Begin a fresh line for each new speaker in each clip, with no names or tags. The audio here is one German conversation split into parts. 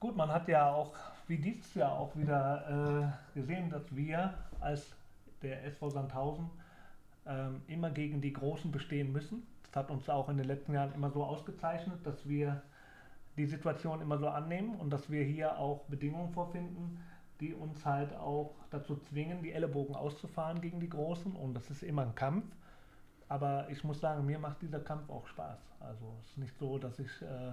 Gut, man hat ja auch, wie dieses Jahr auch wieder äh, gesehen, dass wir als der SV Sandhausen ähm, immer gegen die Großen bestehen müssen. Das hat uns auch in den letzten Jahren immer so ausgezeichnet, dass wir die Situation immer so annehmen und dass wir hier auch Bedingungen vorfinden, die uns halt auch dazu zwingen, die Ellenbogen auszufahren gegen die Großen. Und das ist immer ein Kampf. Aber ich muss sagen, mir macht dieser Kampf auch Spaß. Also es ist nicht so, dass ich äh,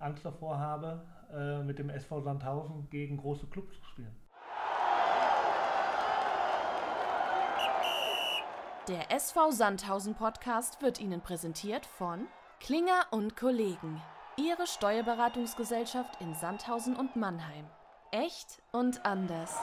Angst davor habe, äh, mit dem SV Sandhausen gegen große Clubs zu spielen.
Der SV Sandhausen Podcast wird Ihnen präsentiert von Klinger und Kollegen, Ihre Steuerberatungsgesellschaft in Sandhausen und Mannheim. Echt und anders.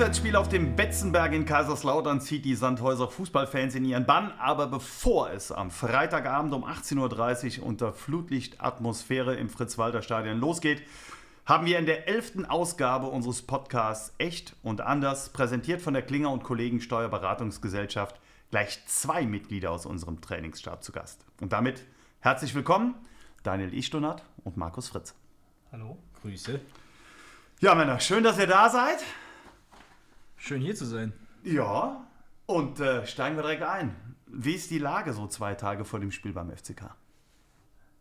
Auswärtsspiel auf dem Betzenberg in Kaiserslautern zieht die Sandhäuser Fußballfans in ihren Bann. Aber bevor es am Freitagabend um 18.30 Uhr unter Flutlichtatmosphäre im Fritz-Walter-Stadion losgeht, haben wir in der elften Ausgabe unseres Podcasts Echt und Anders, präsentiert von der Klinger und Kollegen Steuerberatungsgesellschaft, gleich zwei Mitglieder aus unserem Trainingsstab zu Gast. Und damit herzlich willkommen, Daniel Ichtonat und Markus Fritz.
Hallo.
Grüße.
Ja, Männer, schön, dass ihr da seid.
Schön hier zu sein.
Ja, und äh, steigen wir direkt ein. Wie ist die Lage so zwei Tage vor dem Spiel beim FCK?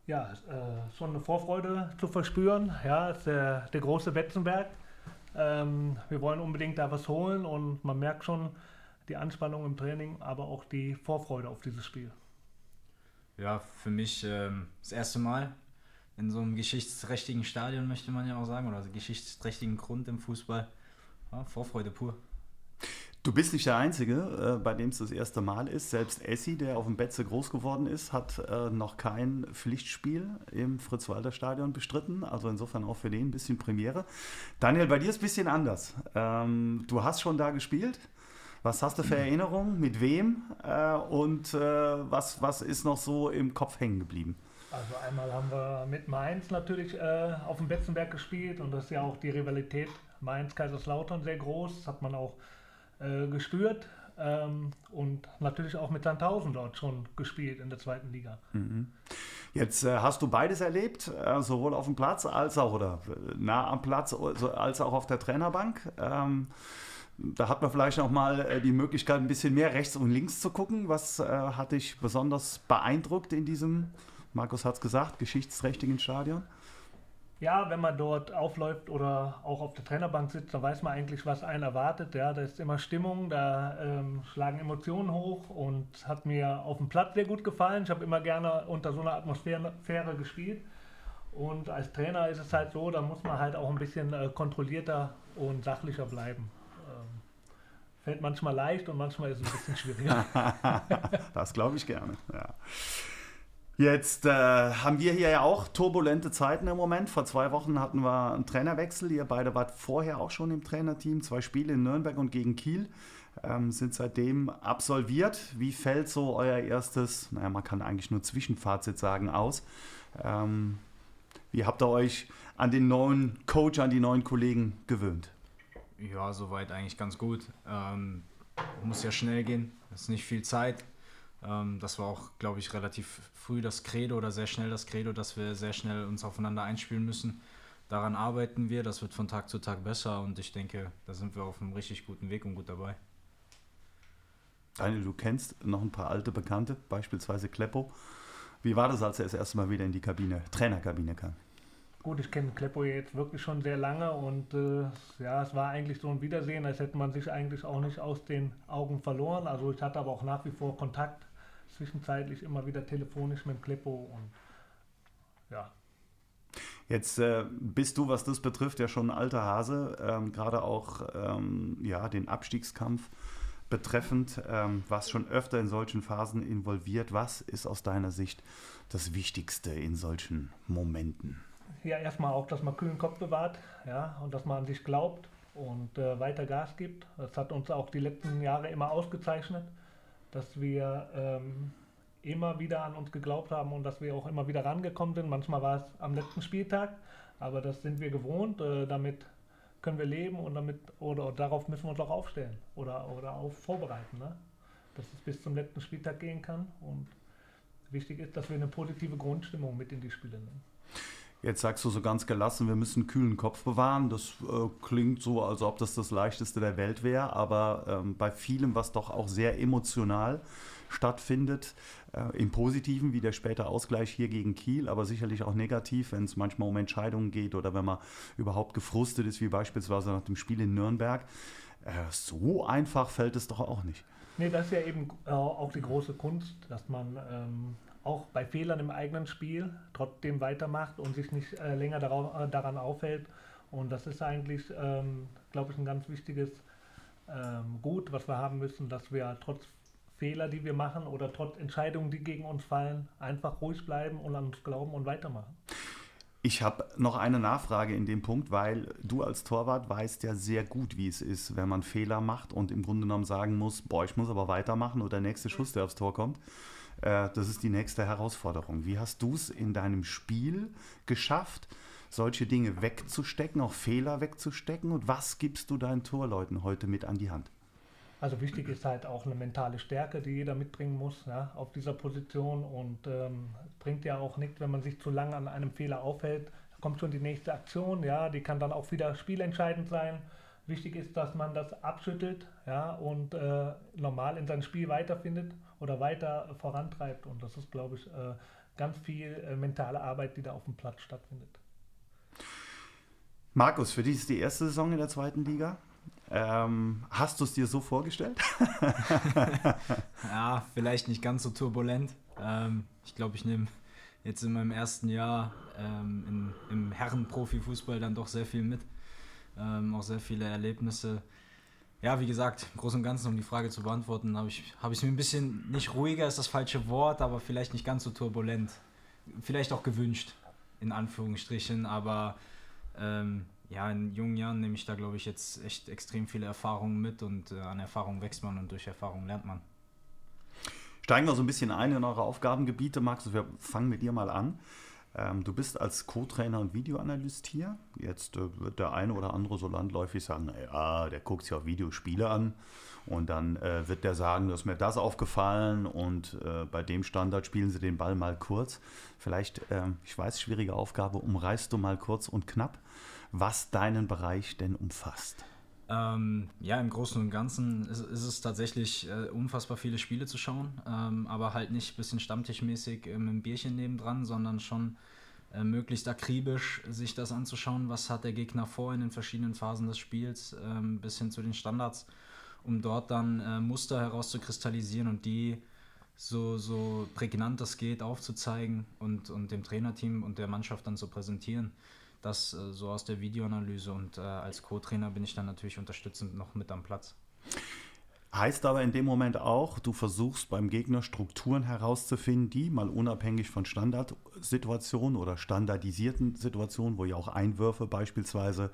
Ja, äh, schon eine Vorfreude zu verspüren. Ja, ist der, der große Betzenberg. Ähm, wir wollen unbedingt da was holen und man merkt schon die Anspannung im Training, aber auch die Vorfreude auf dieses Spiel.
Ja, für mich ähm, das erste Mal in so einem geschichtsträchtigen Stadion, möchte man ja auch sagen, oder geschichtsträchtigen Grund im Fußball. Ja, Vorfreude pur.
Du bist nicht der Einzige, äh, bei dem es das erste Mal ist. Selbst Essi, der auf dem Betze groß geworden ist, hat äh, noch kein Pflichtspiel im Fritz-Walter-Stadion bestritten. Also insofern auch für den ein bisschen Premiere. Daniel, bei dir ist es ein bisschen anders. Ähm, du hast schon da gespielt. Was hast du für Erinnerungen? Mit wem? Äh, und äh, was, was ist noch so im Kopf hängen geblieben?
Also einmal haben wir mit Mainz natürlich äh, auf dem Betzenberg gespielt und das ist ja auch die Rivalität Mainz-Kaiserslautern sehr groß. Das hat man auch äh, gespürt. Ähm, und natürlich auch mit Sandhausen dort schon gespielt in der zweiten Liga.
Mhm. Jetzt äh, hast du beides erlebt, äh, sowohl auf dem Platz als auch oder äh, nah am Platz als auch auf der Trainerbank. Ähm, da hat man vielleicht noch mal äh, die Möglichkeit, ein bisschen mehr rechts und links zu gucken. Was äh, hat dich besonders beeindruckt in diesem, Markus hat es gesagt, geschichtsträchtigen Stadion?
Ja, wenn man dort aufläuft oder auch auf der Trainerbank sitzt, dann weiß man eigentlich, was einen erwartet. Ja, da ist immer Stimmung, da ähm, schlagen Emotionen hoch und hat mir auf dem Platz sehr gut gefallen. Ich habe immer gerne unter so einer Atmosphäre gespielt. Und als Trainer ist es halt so, da muss man halt auch ein bisschen äh, kontrollierter und sachlicher bleiben. Ähm, fällt manchmal leicht und manchmal ist es ein bisschen schwieriger.
das glaube ich gerne. Ja. Jetzt äh, haben wir hier ja auch turbulente Zeiten im Moment. Vor zwei Wochen hatten wir einen Trainerwechsel. Ihr beide wart vorher auch schon im Trainerteam. Zwei Spiele in Nürnberg und gegen Kiel ähm, sind seitdem absolviert. Wie fällt so euer erstes, naja, man kann eigentlich nur Zwischenfazit sagen, aus? Ähm, wie habt ihr euch an den neuen Coach, an die neuen Kollegen gewöhnt?
Ja, soweit eigentlich ganz gut. Ähm, muss ja schnell gehen. Es ist nicht viel Zeit. Ähm, das war auch, glaube ich, relativ früh das Credo oder sehr schnell das Credo, dass wir sehr schnell uns aufeinander einspielen müssen. Daran arbeiten wir, das wird von Tag zu Tag besser und ich denke, da sind wir auf einem richtig guten Weg und gut dabei.
Daniel, du kennst noch ein paar alte Bekannte, beispielsweise Kleppo. Wie war das, als er das erste Mal wieder in die Kabine, Trainerkabine kam?
Gut, ich kenne Kleppo jetzt wirklich schon sehr lange und äh, ja, es war eigentlich so ein Wiedersehen, als hätte man sich eigentlich auch nicht aus den Augen verloren. Also ich hatte aber auch nach wie vor Kontakt zwischenzeitlich immer wieder telefonisch mit Kleppo und ja.
Jetzt äh, bist du, was das betrifft, ja schon ein alter Hase, ähm, gerade auch ähm, ja, den Abstiegskampf betreffend, ähm, was schon öfter in solchen Phasen involviert. Was ist aus deiner Sicht das Wichtigste in solchen Momenten?
Ja, erstmal auch, dass man kühlen Kopf bewahrt ja, und dass man an sich glaubt und äh, weiter Gas gibt. Das hat uns auch die letzten Jahre immer ausgezeichnet dass wir ähm, immer wieder an uns geglaubt haben und dass wir auch immer wieder rangekommen sind. Manchmal war es am letzten Spieltag, aber das sind wir gewohnt. Äh, damit können wir leben und damit oder darauf müssen wir uns auch aufstellen oder, oder auch vorbereiten, ne? dass es bis zum letzten Spieltag gehen kann. Und wichtig ist, dass wir eine positive Grundstimmung mit in die Spiele nehmen.
Jetzt sagst du so ganz gelassen, wir müssen kühlen Kopf bewahren. Das äh, klingt so, als ob das das leichteste der Welt wäre, aber ähm, bei vielem, was doch auch sehr emotional stattfindet, äh, im Positiven, wie der späte Ausgleich hier gegen Kiel, aber sicherlich auch negativ, wenn es manchmal um Entscheidungen geht oder wenn man überhaupt gefrustet ist, wie beispielsweise nach dem Spiel in Nürnberg. Äh, so einfach fällt es doch auch nicht.
Nee, das ist ja eben äh, auch die große Kunst, dass man ähm, auch bei Fehlern im eigenen Spiel trotzdem weitermacht und sich nicht äh, länger darauf, äh, daran aufhält. Und das ist eigentlich, ähm, glaube ich, ein ganz wichtiges ähm, Gut, was wir haben müssen, dass wir trotz Fehler, die wir machen oder trotz Entscheidungen, die gegen uns fallen, einfach ruhig bleiben und an uns glauben und weitermachen.
Ich habe noch eine Nachfrage in dem Punkt, weil du als Torwart weißt ja sehr gut, wie es ist, wenn man Fehler macht und im Grunde genommen sagen muss, boah, ich muss aber weitermachen oder der nächste Schuss, der aufs Tor kommt. Äh, das ist die nächste Herausforderung. Wie hast du es in deinem Spiel geschafft, solche Dinge wegzustecken, auch Fehler wegzustecken? Und was gibst du deinen Torleuten heute mit an die Hand?
Also wichtig ist halt auch eine mentale Stärke, die jeder mitbringen muss ja, auf dieser Position. Und ähm, bringt ja auch nichts, wenn man sich zu lange an einem Fehler aufhält. Da kommt schon die nächste Aktion, ja, die kann dann auch wieder spielentscheidend sein. Wichtig ist, dass man das abschüttelt ja, und äh, normal in sein Spiel weiterfindet oder weiter vorantreibt. Und das ist, glaube ich, äh, ganz viel äh, mentale Arbeit, die da auf dem Platz stattfindet.
Markus, für dich ist die erste Saison in der zweiten Liga. Ähm, hast du es dir so vorgestellt?
ja, vielleicht nicht ganz so turbulent. Ähm, ich glaube, ich nehme jetzt in meinem ersten Jahr ähm, in, im Herren-Profifußball dann doch sehr viel mit. Ähm, auch sehr viele Erlebnisse. Ja, wie gesagt, im Großen und Ganzen, um die Frage zu beantworten, habe ich es hab mir ein bisschen, nicht ruhiger ist das falsche Wort, aber vielleicht nicht ganz so turbulent. Vielleicht auch gewünscht, in Anführungsstrichen, aber ähm, ja, in jungen Jahren nehme ich da, glaube ich, jetzt echt extrem viele Erfahrungen mit und äh, an Erfahrung wächst man und durch Erfahrung lernt man.
Steigen wir so ein bisschen ein in eure Aufgabengebiete, Max. Wir fangen mit dir mal an. Ähm, du bist als Co-Trainer und Videoanalyst hier. Jetzt äh, wird der eine oder andere so landläufig sagen, ja, der guckt sich auch Videospiele an. Und dann äh, wird der sagen, dass mir das aufgefallen und äh, bei dem Standard spielen sie den Ball mal kurz. Vielleicht, ähm, ich weiß, schwierige Aufgabe, umreißt du mal kurz und knapp, was deinen Bereich denn umfasst.
Ähm, ja, im Großen und Ganzen ist, ist es tatsächlich äh, unfassbar viele Spiele zu schauen, ähm, aber halt nicht ein bisschen stammtischmäßig äh, mit einem Bierchen nebendran, sondern schon äh, möglichst akribisch sich das anzuschauen, was hat der Gegner vor in den verschiedenen Phasen des Spiels, ähm, bis hin zu den Standards, um dort dann äh, Muster herauszukristallisieren und die so, so prägnant das geht aufzuzeigen und, und dem Trainerteam und der Mannschaft dann zu präsentieren. Das äh, so aus der Videoanalyse und äh, als Co-Trainer bin ich dann natürlich unterstützend noch mit am Platz.
Heißt aber in dem Moment auch, du versuchst beim Gegner Strukturen herauszufinden, die mal unabhängig von Standardsituationen oder standardisierten Situationen, wo ja auch Einwürfe beispielsweise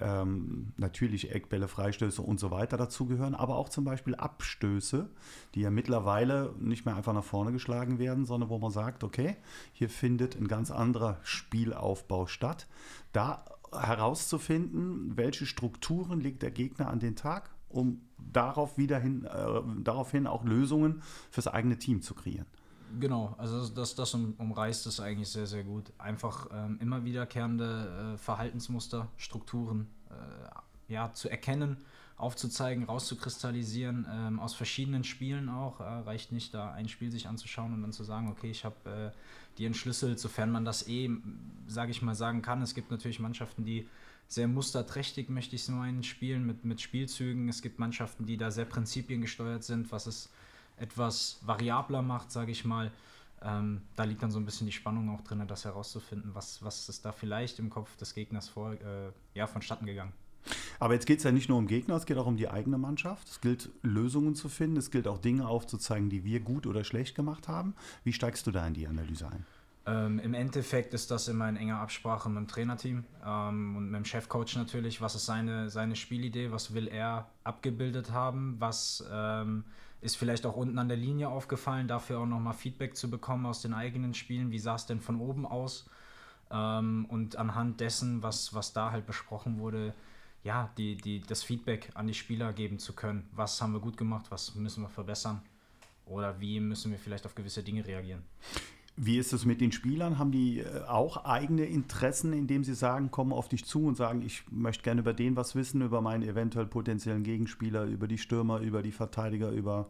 ähm, natürlich Eckbälle, Freistöße und so weiter dazugehören, aber auch zum Beispiel Abstöße, die ja mittlerweile nicht mehr einfach nach vorne geschlagen werden, sondern wo man sagt, okay, hier findet ein ganz anderer Spielaufbau statt. Da herauszufinden, welche Strukturen legt der Gegner an den Tag um darauf wieder äh, daraufhin auch Lösungen fürs eigene Team zu kreieren.
Genau, also das, das umreißt es eigentlich sehr, sehr gut. Einfach ähm, immer wiederkehrende äh, Verhaltensmuster, Strukturen äh, ja, zu erkennen, aufzuzeigen, rauszukristallisieren, ähm, aus verschiedenen Spielen auch. Äh, reicht nicht, da ein Spiel sich anzuschauen und dann zu sagen, okay, ich habe äh, die entschlüsselt, sofern man das eh, sage ich mal, sagen kann. Es gibt natürlich Mannschaften, die sehr musterträchtig, möchte ich es meinen, spielen mit, mit Spielzügen. Es gibt Mannschaften, die da sehr prinzipiengesteuert sind, was es etwas variabler macht, sage ich mal. Ähm, da liegt dann so ein bisschen die Spannung auch drin, das herauszufinden, was, was ist da vielleicht im Kopf des Gegners vor, äh, ja, vonstatten gegangen.
Aber jetzt geht es ja nicht nur um Gegner, es geht auch um die eigene Mannschaft. Es gilt, Lösungen zu finden. Es gilt auch Dinge aufzuzeigen, die wir gut oder schlecht gemacht haben. Wie steigst du da in die Analyse ein?
Ähm, Im Endeffekt ist das immer in enger Absprache mit dem Trainerteam ähm, und mit dem Chefcoach natürlich. Was ist seine, seine Spielidee? Was will er abgebildet haben? Was ähm, ist vielleicht auch unten an der Linie aufgefallen, dafür auch nochmal Feedback zu bekommen aus den eigenen Spielen. Wie sah es denn von oben aus? Ähm, und anhand dessen, was, was da halt besprochen wurde, ja, die, die, das Feedback an die Spieler geben zu können. Was haben wir gut gemacht, was müssen wir verbessern oder wie müssen wir vielleicht auf gewisse Dinge reagieren.
Wie ist es mit den Spielern? Haben die äh, auch eigene Interessen, indem sie sagen, kommen auf dich zu und sagen, ich möchte gerne über den was wissen, über meinen eventuell potenziellen Gegenspieler, über die Stürmer, über die Verteidiger, über.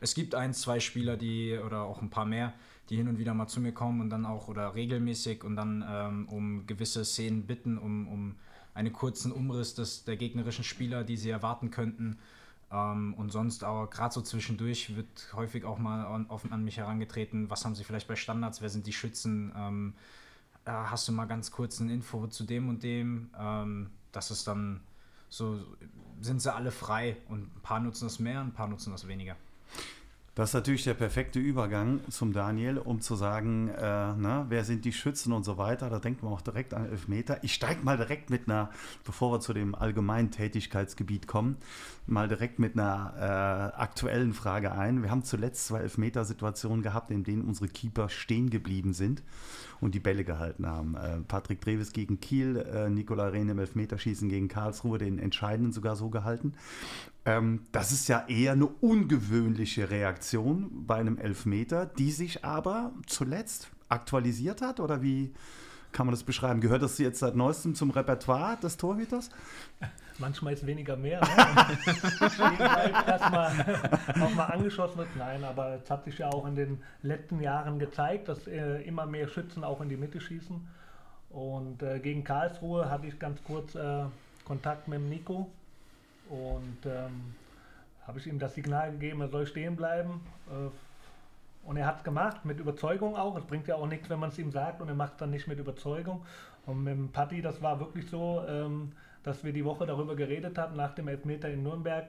Es gibt ein, zwei Spieler, die oder auch ein paar mehr, die hin und wieder mal zu mir kommen und dann auch oder regelmäßig und dann ähm, um gewisse Szenen bitten, um, um einen kurzen Umriss des, der gegnerischen Spieler, die sie erwarten könnten. Ähm, und sonst auch gerade so zwischendurch wird häufig auch mal offen an mich herangetreten, was haben sie vielleicht bei Standards, wer sind die Schützen, ähm, äh, hast du mal ganz kurz eine Info zu dem und dem, ähm, das ist dann so, sind sie alle frei und ein paar nutzen das mehr, ein paar nutzen das weniger.
Das ist natürlich der perfekte Übergang zum Daniel, um zu sagen, äh, na, wer sind die Schützen und so weiter. Da denkt man auch direkt an Elfmeter. Ich steige mal direkt mit einer, bevor wir zu dem allgemeinen Tätigkeitsgebiet kommen, mal direkt mit einer äh, aktuellen Frage ein. Wir haben zuletzt zwei Elfmetersituationen gehabt, in denen unsere Keeper stehen geblieben sind und die Bälle gehalten haben. Äh, Patrick Treves gegen Kiel, äh, Nikola Rehn im Elfmeterschießen gegen Karlsruhe, den entscheidenden sogar so gehalten. Ähm, das ist ja eher eine ungewöhnliche Reaktion bei einem Elfmeter, die sich aber zuletzt aktualisiert hat oder wie kann man das beschreiben? Gehört das jetzt seit neuestem zum Repertoire des Torhüters?
Manchmal ist weniger mehr. Ne? dass man auch mal angeschossen wird. Nein, aber es hat sich ja auch in den letzten Jahren gezeigt, dass äh, immer mehr Schützen auch in die Mitte schießen. Und äh, gegen Karlsruhe hatte ich ganz kurz äh, Kontakt mit dem Nico und ähm, habe ich ihm das Signal gegeben, er soll stehen bleiben. Und er hat es gemacht, mit Überzeugung auch. Es bringt ja auch nichts, wenn man es ihm sagt und er macht es dann nicht mit Überzeugung. Und mit dem Patti, das war wirklich so, ähm, dass wir die Woche darüber geredet hatten, nach dem Elfmeter in Nürnberg.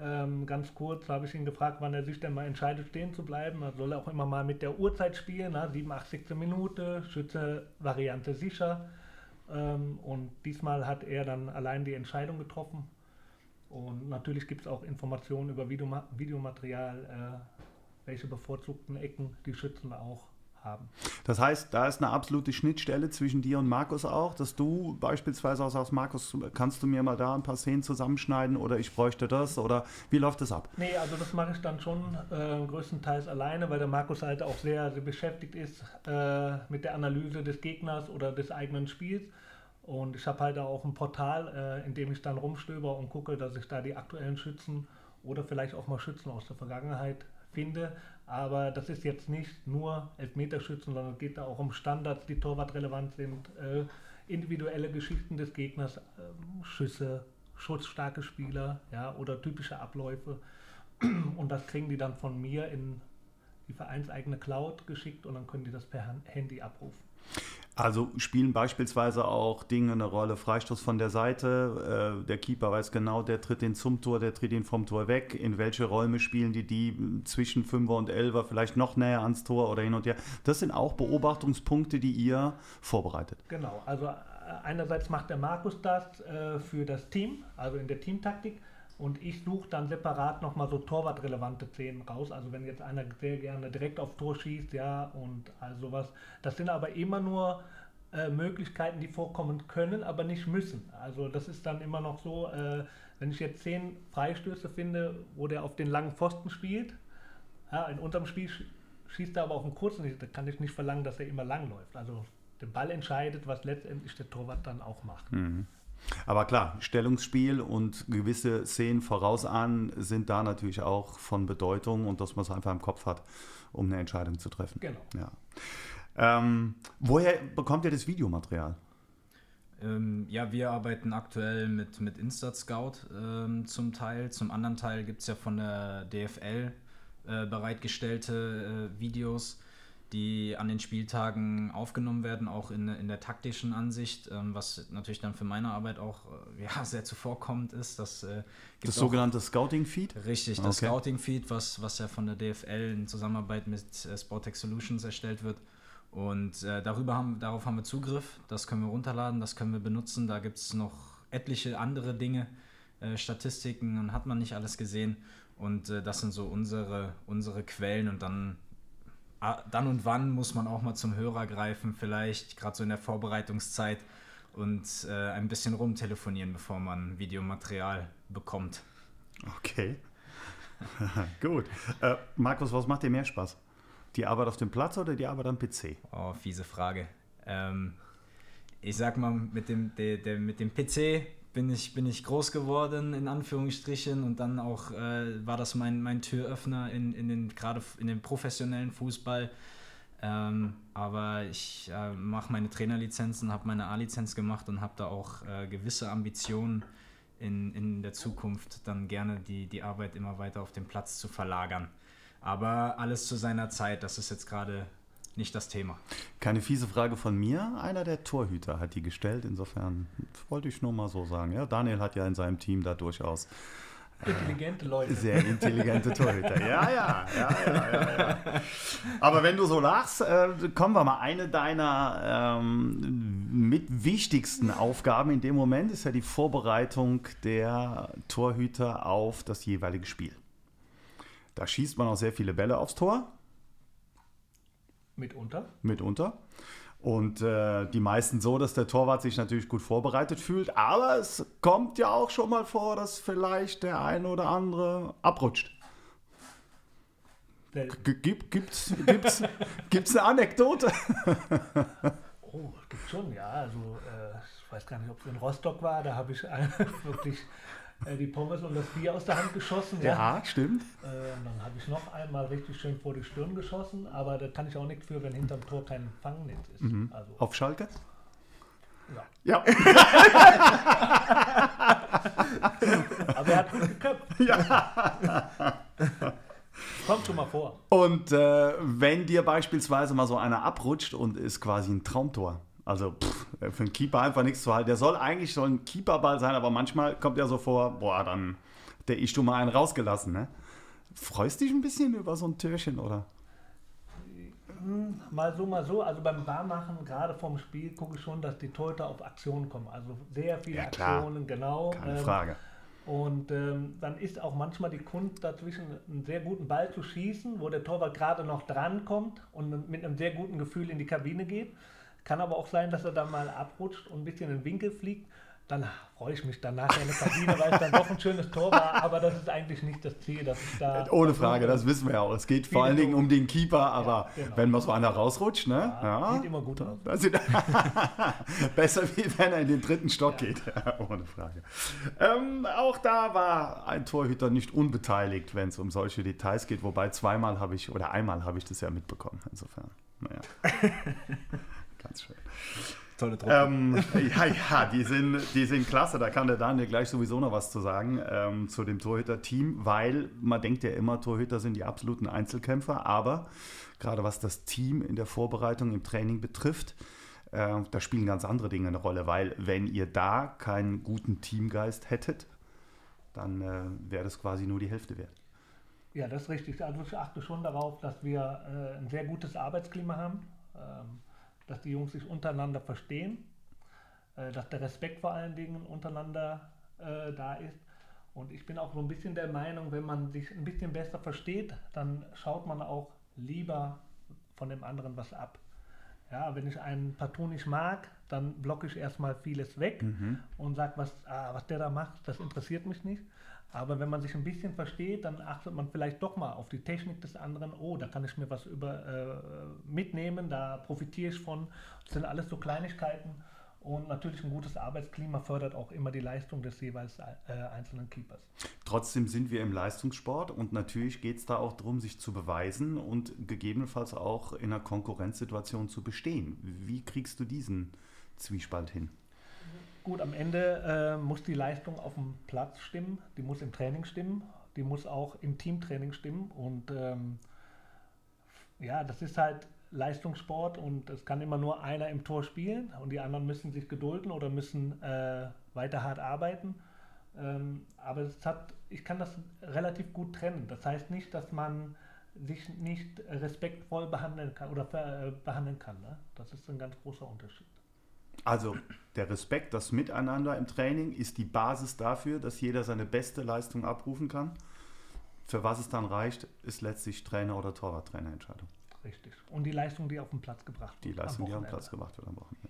Ähm, ganz kurz habe ich ihn gefragt, wann er sich denn mal entscheidet, stehen zu bleiben. Er soll auch immer mal mit der Uhrzeit spielen, na, 87. Minute, Schütze Variante sicher. Ähm, und diesmal hat er dann allein die Entscheidung getroffen. Und natürlich gibt es auch Informationen über Videoma Videomaterial, äh, welche bevorzugten Ecken die Schützen auch haben.
Das heißt, da ist eine absolute Schnittstelle zwischen dir und Markus auch, dass du beispielsweise auch sagst, Markus, kannst du mir mal da ein paar Szenen zusammenschneiden oder ich bräuchte das oder wie läuft das ab?
Nee, also das mache ich dann schon äh, größtenteils alleine, weil der Markus halt auch sehr, sehr beschäftigt ist äh, mit der Analyse des Gegners oder des eigenen Spiels. Und ich habe halt auch ein Portal, äh, in dem ich dann rumstöber und gucke, dass ich da die aktuellen Schützen oder vielleicht auch mal Schützen aus der Vergangenheit finde. Aber das ist jetzt nicht nur Elfmeterschützen, sondern es geht da auch um Standards, die torwartrelevant sind, äh, individuelle Geschichten des Gegners, äh, Schüsse, schutzstarke Spieler ja, oder typische Abläufe. Und das kriegen die dann von mir in die vereinseigene Cloud geschickt und dann können die das per Handy abrufen.
Also spielen beispielsweise auch Dinge eine Rolle, Freistoß von der Seite, äh, der Keeper weiß genau, der tritt den zum Tor, der tritt ihn vom Tor weg, in welche Räume spielen die die zwischen Fünfer und Elfer, vielleicht noch näher ans Tor oder hin und her. Das sind auch Beobachtungspunkte, die ihr vorbereitet.
Genau, also äh, einerseits macht der Markus das äh, für das Team, also in der Teamtaktik, und ich suche dann separat nochmal so torwartrelevante Szenen raus. Also wenn jetzt einer sehr gerne direkt aufs Tor schießt, ja, und all sowas. Das sind aber immer nur äh, Möglichkeiten, die vorkommen können, aber nicht müssen. Also das ist dann immer noch so, äh, wenn ich jetzt zehn Freistöße finde, wo der auf den langen Pfosten spielt, ja, in unserem Spiel schießt er aber auf den kurzen, da kann ich nicht verlangen, dass er immer lang läuft. Also den Ball entscheidet, was letztendlich der Torwart dann auch macht.
Mhm. Aber klar, Stellungsspiel und gewisse Szenen vorausahnen sind da natürlich auch von Bedeutung und dass man es einfach im Kopf hat, um eine Entscheidung zu treffen.
Genau.
Ja. Ähm, woher bekommt ihr das Videomaterial?
Ähm, ja, wir arbeiten aktuell mit, mit Instat Scout ähm, zum Teil. Zum anderen Teil gibt es ja von der DFL äh, bereitgestellte äh, Videos die an den Spieltagen aufgenommen werden, auch in, in der taktischen Ansicht, ähm, was natürlich dann für meine Arbeit auch äh, ja, sehr zuvorkommend ist. Das, äh,
das sogenannte Scouting-Feed?
Richtig, das okay. Scouting-Feed, was, was ja von der DFL in Zusammenarbeit mit äh, Sportex Solutions erstellt wird. Und äh, darüber haben, darauf haben wir Zugriff, das können wir runterladen, das können wir benutzen. Da gibt es noch etliche andere Dinge, äh, Statistiken, dann hat man nicht alles gesehen. Und äh, das sind so unsere, unsere Quellen und dann, dann und wann muss man auch mal zum Hörer greifen, vielleicht gerade so in der Vorbereitungszeit und äh, ein bisschen rumtelefonieren, bevor man Videomaterial bekommt.
Okay. Gut. Äh, Markus, was macht dir mehr Spaß? Die Arbeit auf dem Platz oder die Arbeit am PC?
Oh, fiese Frage. Ähm, ich sag mal, mit dem, der, der, mit dem PC bin ich, bin ich groß geworden, in Anführungsstrichen, und dann auch äh, war das mein, mein Türöffner in, in den, gerade in den professionellen Fußball. Ähm, aber ich äh, mache meine Trainerlizenzen, habe meine A-Lizenz gemacht und habe da auch äh, gewisse Ambitionen in, in der Zukunft dann gerne die, die Arbeit immer weiter auf den Platz zu verlagern. Aber alles zu seiner Zeit, das ist jetzt gerade nicht das Thema.
Keine fiese Frage von mir. Einer der Torhüter hat die gestellt. Insofern wollte ich nur mal so sagen. Ja, Daniel hat ja in seinem Team da durchaus
Intelligente Leute.
Sehr intelligente Torhüter. Ja, ja, ja, ja, ja, ja. Aber wenn du so lachst, äh, kommen wir mal. Eine deiner ähm, mit wichtigsten Aufgaben in dem Moment ist ja die Vorbereitung der Torhüter auf das jeweilige Spiel. Da schießt man auch sehr viele Bälle aufs Tor.
Mitunter.
Mitunter. Und äh, die meisten so, dass der Torwart sich natürlich gut vorbereitet fühlt. Aber es kommt ja auch schon mal vor, dass vielleicht der eine oder andere abrutscht. Gibt, gibt's, gibt's, gibt's eine Anekdote?
oh, gibt schon, ja. Also, äh, ich weiß gar nicht, ob es in Rostock war. Da habe ich wirklich äh, die Pommes und das Bier aus der Hand geschossen.
Ja, ja stimmt.
Äh, dann habe ich noch einmal richtig schön vor die Stirn geschossen, aber da kann ich auch nicht für, wenn hinterm Tor kein Fangnetz ist.
Mhm. Also, Auf Schalke?
Ja. Ja. aber er hat gut geköpft. Ja. Kommt schon mal vor.
Und äh, wenn dir beispielsweise mal so einer abrutscht und ist quasi ein Traumtor, also pff, für einen Keeper einfach nichts zu halten. Der soll eigentlich soll ein Keeperball sein, aber manchmal kommt er so vor, boah, dann der ich du mal einen rausgelassen. Ne? Freust dich ein bisschen über so ein Türchen, oder?
Hm, mal so, mal so. Also beim Barmachen, gerade vorm Spiel, gucke ich schon, dass die Torhüter auf Aktionen kommen. Also sehr viele ja, Aktionen, genau.
Keine ähm, Frage.
Und ähm, dann ist auch manchmal die Kunst dazwischen, einen sehr guten Ball zu schießen, wo der Torwart gerade noch dran kommt und mit einem sehr guten Gefühl in die Kabine geht. Kann aber auch sein, dass er da mal abrutscht und ein bisschen in den Winkel fliegt. Dann freue ich mich dann nachher in der Kabine, weil es dann doch ein schönes Tor war. Aber das ist eigentlich nicht das Ziel, dass ich da.
Ohne Frage, das wissen wir ja auch. Es geht vor allen Dingen um den Keeper, aber ja, genau. wenn man so einer rausrutscht, ne?
Ja, Sieht immer gut aus.
besser wie wenn er in den dritten Stock ja. geht. ohne Frage. Ähm, auch da war ein Torhüter nicht unbeteiligt, wenn es um solche Details geht. Wobei zweimal habe ich, oder einmal habe ich das ja mitbekommen. Insofern, naja. Ganz schön.
Tolle Truppe.
Ähm, ja, ja, die sind, die sind klasse. Da kann der Daniel gleich sowieso noch was zu sagen ähm, zu dem Torhüter-Team, weil man denkt ja immer, Torhüter sind die absoluten Einzelkämpfer, aber gerade was das Team in der Vorbereitung, im Training betrifft, äh, da spielen ganz andere Dinge eine Rolle, weil wenn ihr da keinen guten Teamgeist hättet, dann äh, wäre das quasi nur die Hälfte wert.
Ja, das ist richtig. Also ich achte schon darauf, dass wir äh, ein sehr gutes Arbeitsklima haben. Ähm, dass die Jungs sich untereinander verstehen, äh, dass der Respekt vor allen Dingen untereinander äh, da ist. Und ich bin auch so ein bisschen der Meinung, wenn man sich ein bisschen besser versteht, dann schaut man auch lieber von dem anderen was ab. Ja, wenn ich einen partout nicht mag, dann blocke ich erstmal vieles weg mhm. und sage, was, ah, was der da macht, das interessiert mich nicht. Aber wenn man sich ein bisschen versteht, dann achtet man vielleicht doch mal auf die Technik des anderen. Oh, da kann ich mir was über äh, mitnehmen, da profitiere ich von. Das sind alles so Kleinigkeiten. Und natürlich ein gutes Arbeitsklima fördert auch immer die Leistung des jeweils äh, einzelnen Keepers.
Trotzdem sind wir im Leistungssport und natürlich geht es da auch darum, sich zu beweisen und gegebenenfalls auch in einer Konkurrenzsituation zu bestehen. Wie kriegst du diesen Zwiespalt hin?
Gut, am Ende äh, muss die Leistung auf dem Platz stimmen, die muss im Training stimmen, die muss auch im Teamtraining stimmen. Und ähm, ja, das ist halt Leistungssport und es kann immer nur einer im Tor spielen und die anderen müssen sich gedulden oder müssen äh, weiter hart arbeiten. Ähm, aber es hat, ich kann das relativ gut trennen. Das heißt nicht, dass man sich nicht respektvoll behandeln kann oder äh, behandeln kann. Ne? Das ist ein ganz großer Unterschied.
Also der Respekt, das Miteinander im Training ist die Basis dafür, dass jeder seine beste Leistung abrufen kann. Für was es dann reicht, ist letztlich Trainer- oder Torwarttrainerentscheidung.
Richtig. Und die Leistung, die auf den Platz gebracht
Die
wird.
Leistung, die auf den. Platz gebracht wird am Wochenende.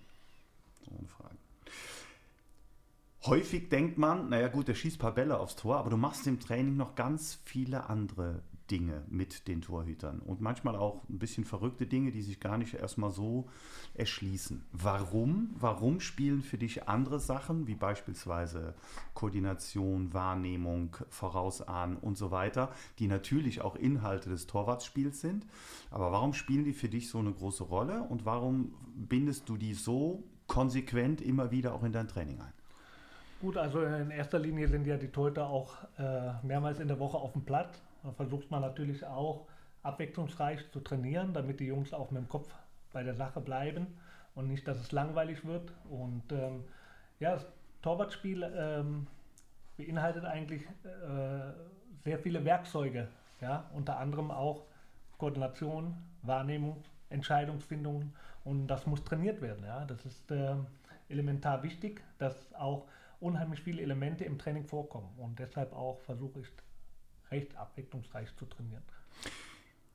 Ohne Frage. Häufig denkt man, naja gut, der schießt ein paar Bälle aufs Tor, aber du machst im Training noch ganz viele andere Dinge mit den Torhütern und manchmal auch ein bisschen verrückte Dinge, die sich gar nicht erstmal so erschließen. Warum? Warum spielen für dich andere Sachen, wie beispielsweise Koordination, Wahrnehmung, Vorausahnen und so weiter, die natürlich auch Inhalte des Torwartspiels sind, aber warum spielen die für dich so eine große Rolle und warum bindest du die so konsequent immer wieder auch in dein Training ein?
Gut, also in erster Linie sind ja die Torhüter auch äh, mehrmals in der Woche auf dem Platz. Versucht man natürlich auch abwechslungsreich zu trainieren, damit die Jungs auch mit dem Kopf bei der Sache bleiben und nicht, dass es langweilig wird. Und ähm, ja, das Torwartspiel ähm, beinhaltet eigentlich äh, sehr viele Werkzeuge, ja, unter anderem auch Koordination, Wahrnehmung, Entscheidungsfindung und das muss trainiert werden. Ja. Das ist ähm, elementar wichtig, dass auch unheimlich viele Elemente im Training vorkommen und deshalb auch versuche ich recht abwechslungsreich zu trainieren.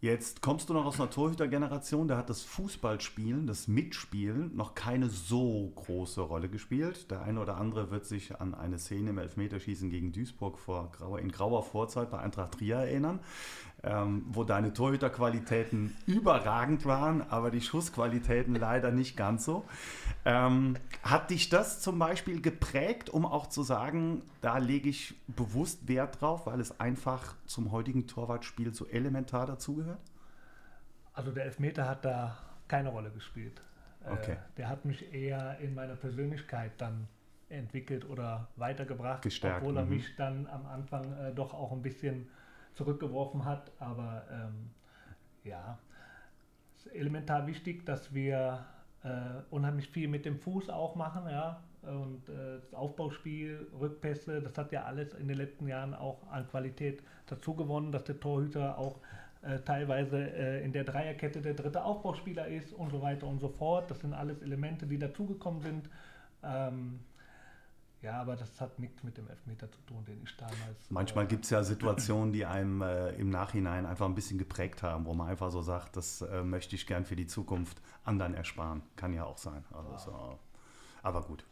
Jetzt kommst du noch aus einer Torhütergeneration, da hat das Fußballspielen, das Mitspielen noch keine so große Rolle gespielt. Der eine oder andere wird sich an eine Szene im Elfmeterschießen gegen Duisburg vor in grauer Vorzeit bei Eintracht Trier erinnern, ähm, wo deine Torhüterqualitäten überragend waren, aber die Schussqualitäten leider nicht ganz so. Ähm, hat dich das zum Beispiel geprägt, um auch zu sagen, da lege ich bewusst Wert drauf, weil es einfach zum heutigen Torwartspiel so elementar dazugehört?
Also der Elfmeter hat da keine Rolle gespielt. Äh,
Okay.
der hat mich eher in meiner Persönlichkeit dann entwickelt oder weitergebracht,
Gestärkt,
obwohl er
mhm.
mich dann am Anfang äh, doch auch ein bisschen zurückgeworfen hat. Aber ähm, ja, es ist elementar wichtig, dass wir äh, unheimlich viel mit dem Fuß auch machen, ja. Und äh, das Aufbauspiel, Rückpässe, das hat ja alles in den letzten Jahren auch an Qualität dazu gewonnen, dass der Torhüter auch äh, teilweise äh, in der Dreierkette der dritte Aufbauspieler ist und so weiter und so fort. Das sind alles Elemente, die dazugekommen sind. Ähm, ja, aber das hat nichts mit dem Elfmeter zu tun, den ich damals.
Manchmal
äh,
gibt es ja Situationen, die einem äh, im Nachhinein einfach ein bisschen geprägt haben, wo man einfach so sagt, das äh, möchte ich gern für die Zukunft anderen ersparen. Kann ja auch sein. Also so. Aber gut.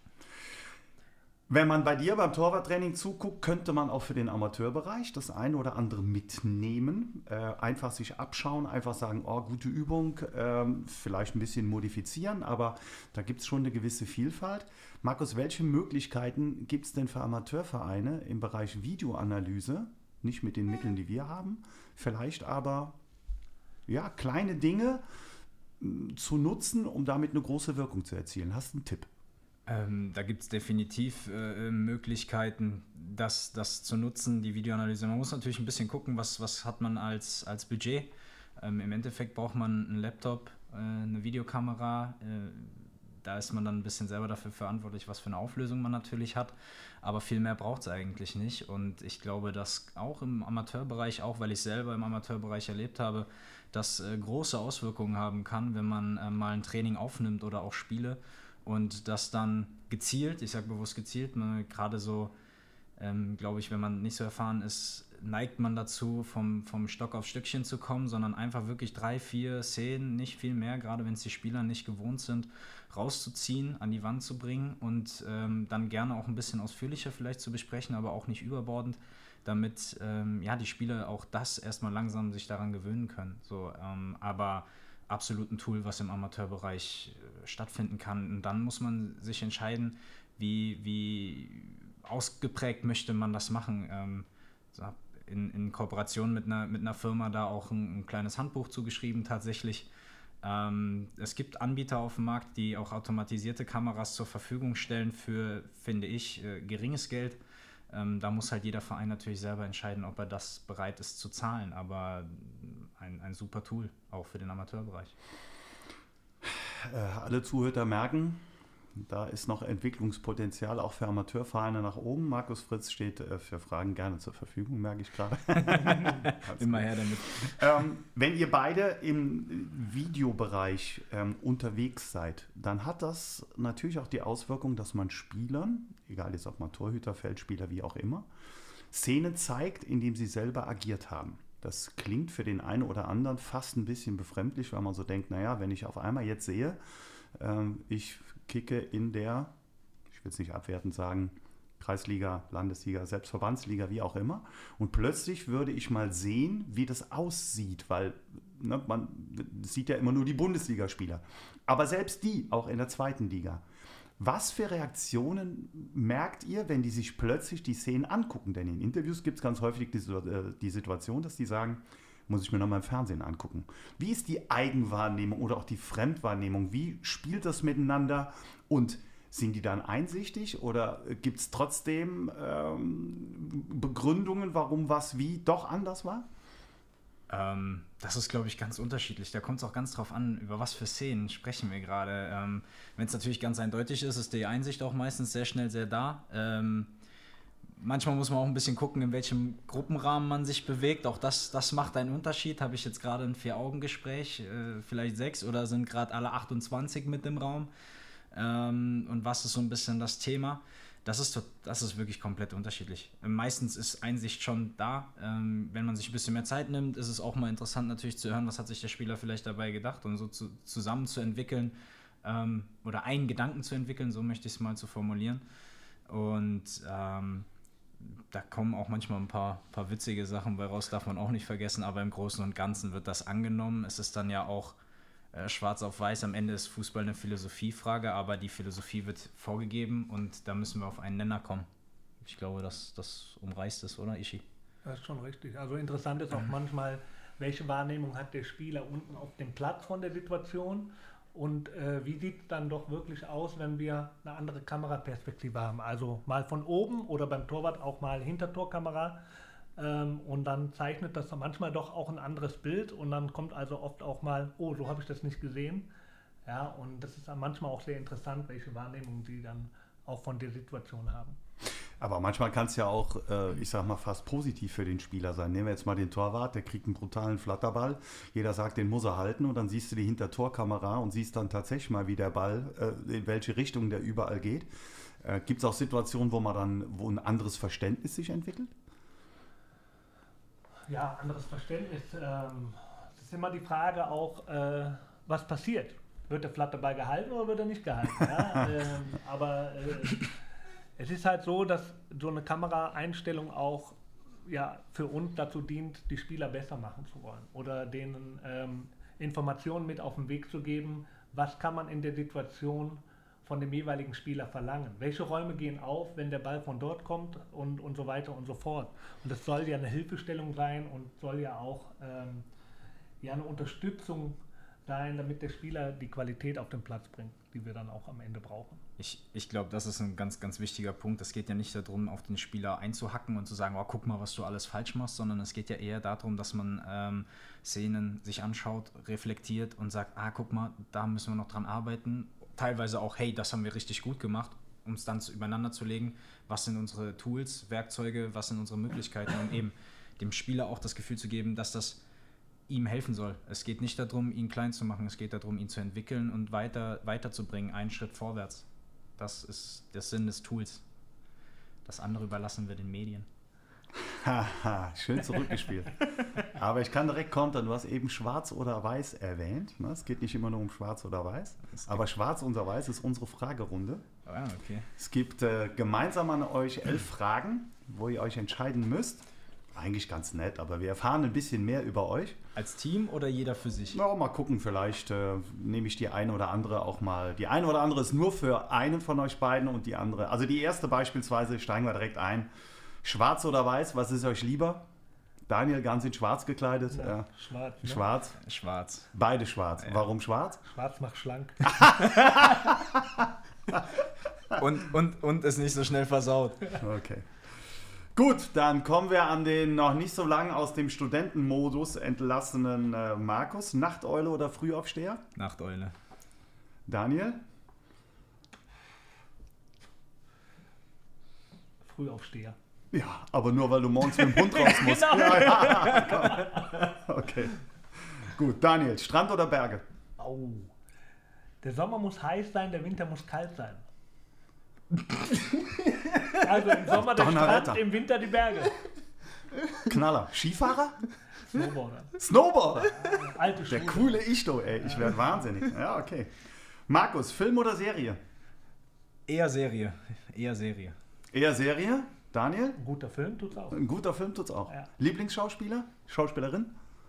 Wenn man bei dir beim Torwarttraining zuguckt, könnte man auch für den Amateurbereich das eine oder andere mitnehmen. Äh, einfach sich abschauen, einfach sagen, oh, gute Übung, ähm, vielleicht ein bisschen modifizieren, aber da gibt es schon eine gewisse Vielfalt. Markus, welche Möglichkeiten gibt es denn für Amateurvereine im Bereich Videoanalyse? Nicht mit den Mitteln, die wir haben, vielleicht aber ja, kleine Dinge mh, zu nutzen, um damit eine große Wirkung zu erzielen. Hast du einen Tipp?
Ähm, da gibt es definitiv äh, Möglichkeiten, das, das zu nutzen, die Videoanalyse. Man muss natürlich ein bisschen gucken, was, was hat man als, als Budget. Ähm, Im Endeffekt braucht man einen Laptop, äh, eine Videokamera. Äh, da ist man dann ein bisschen selber dafür verantwortlich, was für eine Auflösung man natürlich hat. Aber viel mehr braucht es eigentlich nicht. Und ich glaube, dass auch im Amateurbereich, auch weil ich selber im Amateurbereich erlebt habe, das äh, große Auswirkungen haben kann, wenn man äh, mal ein Training aufnimmt oder auch Spiele und das dann gezielt, ich sage bewusst gezielt, gerade so, ähm, glaube ich, wenn man nicht so erfahren ist, neigt man dazu, vom, vom Stock auf Stückchen zu kommen, sondern einfach wirklich drei, vier Szenen, nicht viel mehr, gerade wenn es die Spieler nicht gewohnt sind, rauszuziehen, an die Wand zu bringen und ähm, dann gerne auch ein bisschen ausführlicher vielleicht zu besprechen, aber auch nicht überbordend, damit ähm, ja, die Spieler auch das erstmal langsam sich daran gewöhnen können. So, ähm, aber absolut ein Tool, was im Amateurbereich äh, stattfinden kann. Und dann muss man sich entscheiden, wie, wie ausgeprägt möchte man das machen. Ähm, in, in Kooperation mit einer, mit einer Firma da auch ein, ein kleines Handbuch zugeschrieben tatsächlich. Ähm, es gibt Anbieter auf dem Markt, die auch automatisierte Kameras zur Verfügung stellen für, finde ich, äh, geringes Geld. Ähm, da muss halt jeder Verein natürlich selber entscheiden, ob er das bereit ist zu zahlen. Aber ein, ein super Tool, auch für den Amateurbereich.
Äh, alle Zuhörer merken, da ist noch Entwicklungspotenzial auch für Amateurvereine nach oben. Markus Fritz steht äh, für Fragen gerne zur Verfügung, merke ich gerade.
Immer her damit.
ähm, wenn ihr beide im Videobereich ähm, unterwegs seid, dann hat das natürlich auch die Auswirkung, dass man Spielern, egal jetzt ob man Torhüter, Feldspieler, wie auch immer, Szenen zeigt, in dem sie selber agiert haben. Das klingt für den einen oder anderen fast ein bisschen befremdlich, weil man so denkt, naja, wenn ich auf einmal jetzt sehe, ähm, ich kicke in der, ich will es nicht abwertend sagen, Kreisliga, Landesliga, selbst Verbandsliga, wie auch immer. Und plötzlich würde ich mal sehen, wie das aussieht, weil ne, man sieht ja immer nur die Bundesligaspieler. Aber selbst die, auch in der zweiten Liga. Was für Reaktionen merkt ihr, wenn die sich plötzlich die Szenen angucken? Denn in Interviews gibt es ganz häufig die, äh, die Situation, dass die sagen, muss ich mir nochmal im Fernsehen angucken. Wie ist die Eigenwahrnehmung oder auch die Fremdwahrnehmung? Wie spielt das miteinander? Und sind die dann einsichtig oder gibt es trotzdem ähm, Begründungen, warum was wie doch anders war?
Ähm, das ist, glaube ich, ganz unterschiedlich. Da kommt es auch ganz drauf an, über was für Szenen sprechen wir gerade. Ähm, Wenn es natürlich ganz eindeutig ist, ist die Einsicht auch meistens sehr schnell sehr da. Ähm, manchmal muss man auch ein bisschen gucken, in welchem Gruppenrahmen man sich bewegt. Auch das, das macht einen Unterschied. Habe ich jetzt gerade ein Vier-Augen-Gespräch, äh, vielleicht sechs oder sind gerade alle 28 mit im Raum? ähm, und was ist so ein bisschen das Thema. Das ist, das ist wirklich komplett unterschiedlich. Meistens ist Einsicht schon da. Ähm, wenn man sich ein bisschen mehr Zeit nimmt, ist es auch mal interessant natürlich zu hören, was hat sich der Spieler vielleicht dabei gedacht und so zu, zusammen zu entwickeln ähm, oder einen Gedanken zu entwickeln, so möchte ich es mal zu formulieren. Und ähm, da kommen auch manchmal ein paar, paar witzige Sachen bei raus, darf man auch nicht vergessen, aber im Großen und Ganzen wird das angenommen. Es ist dann ja auch äh, schwarz auf weiß. Am Ende ist Fußball eine Philosophiefrage, aber die Philosophie wird vorgegeben und da müssen wir auf einen Nenner kommen. Ich glaube, das, das umreißt es, oder Ishi?
Das ist schon richtig. Also interessant ist auch mhm. manchmal, welche Wahrnehmung hat der Spieler unten auf dem Platz von der Situation und äh, wie sieht es dann doch wirklich aus, wenn wir eine andere Kameraperspektive haben? Also mal von oben oder beim Torwart auch mal Hintertorkamera. Ähm, und dann zeichnet das manchmal doch auch ein anderes Bild und dann kommt also oft auch mal, oh, so habe ich das nicht gesehen. Ja, und das ist dann manchmal auch sehr interessant, welche Wahrnehmung sie dann auch von der Situation haben.
Aber manchmal kann es ja auch, äh, ich sag mal, fast positiv für den Spieler sein. Nehmen wir jetzt mal den Torwart, der kriegt einen brutalen Flatterball. Jeder sagt, den muss er halten und dann siehst du die Hintertorkamera und siehst dann tatsächlich mal, wie der Ball, äh, in welche Richtung der überall geht. Äh, Gibt es auch Situationen, wo man dann, wo ein anderes Verständnis sich entwickelt?
Ja, anderes Verständnis. Ähm, das ist immer die Frage auch, äh, was passiert. Wird der Flatterball gehalten oder wird er nicht gehalten? Ja? ähm, aber äh, es ist halt so, dass so eine Kameraeinstellung auch ja, für uns dazu dient, die Spieler besser machen zu wollen oder denen ähm, Informationen mit auf den Weg zu geben, was kann man in der Situation von dem jeweiligen Spieler verlangen. Welche Räume gehen auf, wenn der Ball von dort kommt und, und so weiter und so fort. Und das soll ja eine Hilfestellung sein und soll ja auch ähm, ja eine Unterstützung sein, damit der Spieler die Qualität auf den Platz bringt, die wir dann auch am Ende brauchen.
Ich, ich glaube, das ist ein ganz, ganz wichtiger Punkt. Es geht ja nicht darum, auf den Spieler einzuhacken und zu sagen, oh, guck mal, was du alles falsch machst, sondern es geht ja eher darum, dass man ähm, Szenen sich anschaut, reflektiert und sagt, ah, guck mal, da müssen wir noch dran arbeiten teilweise auch, hey, das haben wir richtig gut gemacht, um es dann übereinander zu legen, was sind unsere Tools, Werkzeuge, was sind unsere Möglichkeiten, um eben dem Spieler auch das Gefühl zu geben, dass das ihm helfen soll. Es geht nicht darum, ihn klein zu machen, es geht darum, ihn zu entwickeln und weiter, weiterzubringen, einen Schritt vorwärts. Das ist der Sinn des Tools. Das andere überlassen wir den Medien.
Haha, schön zurückgespielt. Aber ich kann direkt kontern. Du hast eben Schwarz oder Weiß erwähnt. Ne? Es geht nicht immer nur um Schwarz oder Weiß. Aber Schwarz oder Weiß ist unsere Fragerunde.
Ah, okay.
Es gibt äh, gemeinsam an euch elf Fragen, wo ihr euch entscheiden müsst. Eigentlich ganz nett, aber wir erfahren ein bisschen mehr über euch.
Als Team oder jeder für sich?
Na, mal gucken, vielleicht äh, nehme ich die eine oder andere auch mal. Die eine oder andere ist nur für einen von euch beiden und die andere. Also die erste beispielsweise steigen wir direkt ein. Schwarz oder weiß, was ist euch lieber? Daniel ganz in schwarz gekleidet. Ja, ja.
Schwarz.
Ne? Schwarz.
Schwarz.
Beide schwarz. Ja. Warum schwarz?
Schwarz macht schlank.
und, und, und ist nicht so schnell versaut.
Okay. Gut, dann kommen wir an den noch nicht so lange aus dem Studentenmodus entlassenen äh, Markus. Nachteule oder Frühaufsteher?
Nachteule.
Daniel?
Frühaufsteher.
Ja, aber nur weil du morgens mit dem Hund raus musst. genau. ja, ja, okay. Gut, Daniel, Strand oder Berge?
Oh. Der Sommer muss heiß sein, der Winter muss kalt sein. Also im Sommer der. Strand, im Winter die Berge.
Knaller. Skifahrer?
Snowboarder.
Snowboarder.
Alte
Der
Schule.
coole Ichto, ey. Ich werde wahnsinnig. Ja, okay. Markus, Film oder Serie?
Eher Serie. Eher Serie.
Eher Serie. Daniel?
Ein guter Film tut's auch.
Ein guter Film tut's auch.
Ja.
Lieblingsschauspieler? Schauspielerin?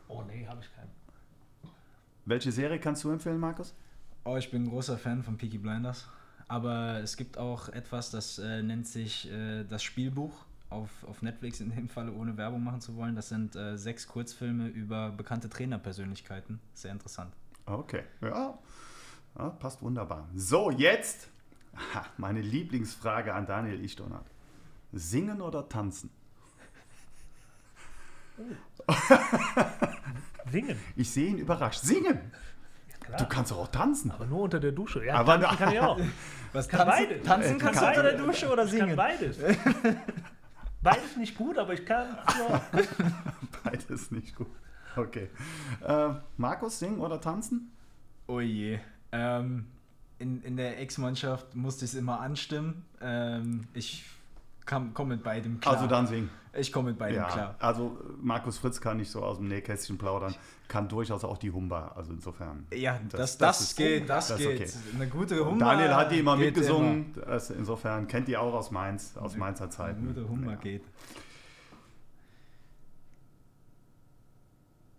Oh nee, habe ich keinen.
Welche Serie kannst du empfehlen, Markus?
Oh, ich bin ein großer Fan von Peaky Blinders. Aber es gibt auch etwas, das äh, nennt sich äh, das Spielbuch auf, auf Netflix, in dem Falle ohne Werbung machen zu wollen. Das sind äh, sechs Kurzfilme über bekannte Trainerpersönlichkeiten. Sehr interessant.
Okay, ja. ja passt wunderbar. So, jetzt meine Lieblingsfrage an Daniel Ichtonat. Singen oder tanzen?
Singen.
Ich sehe ihn überrascht. Singen!
Ja.
Du kannst doch auch tanzen.
aber nur unter der Dusche. Ja,
Aber-
tanzen kann ich auch.
Was
Kann beides.
Tanzen
Äh,
kannst
kann
du unter der. Dusche oder
Ich kann
singen?
beides. Beides nicht gut, aber ich kann nur
Beides nicht gut. Okay. Äh, Markus, singen oder tanzen?
Oh je. Ähm, in, in der Ex-Mannschaft musste ich es immer anstimmen. Ähm, ich komme mit beidem klar.
Also dann singen.
Ich komme mit beidem
Ja,
klar.
also Markus Fritz kann nicht so aus dem Nähkästchen plaudern, kann durchaus auch die Humba. Also insofern.
Ja,
Das-
das, das, geht, das, geht.
okay.
Eine gute Hummer.
Daniel hat die immer mitgesungen. Das, insofern kennt die auch aus Mainz, aus Mainzer
Immer.
Zeiten.
Eine gute Hummer
Ja.
geht.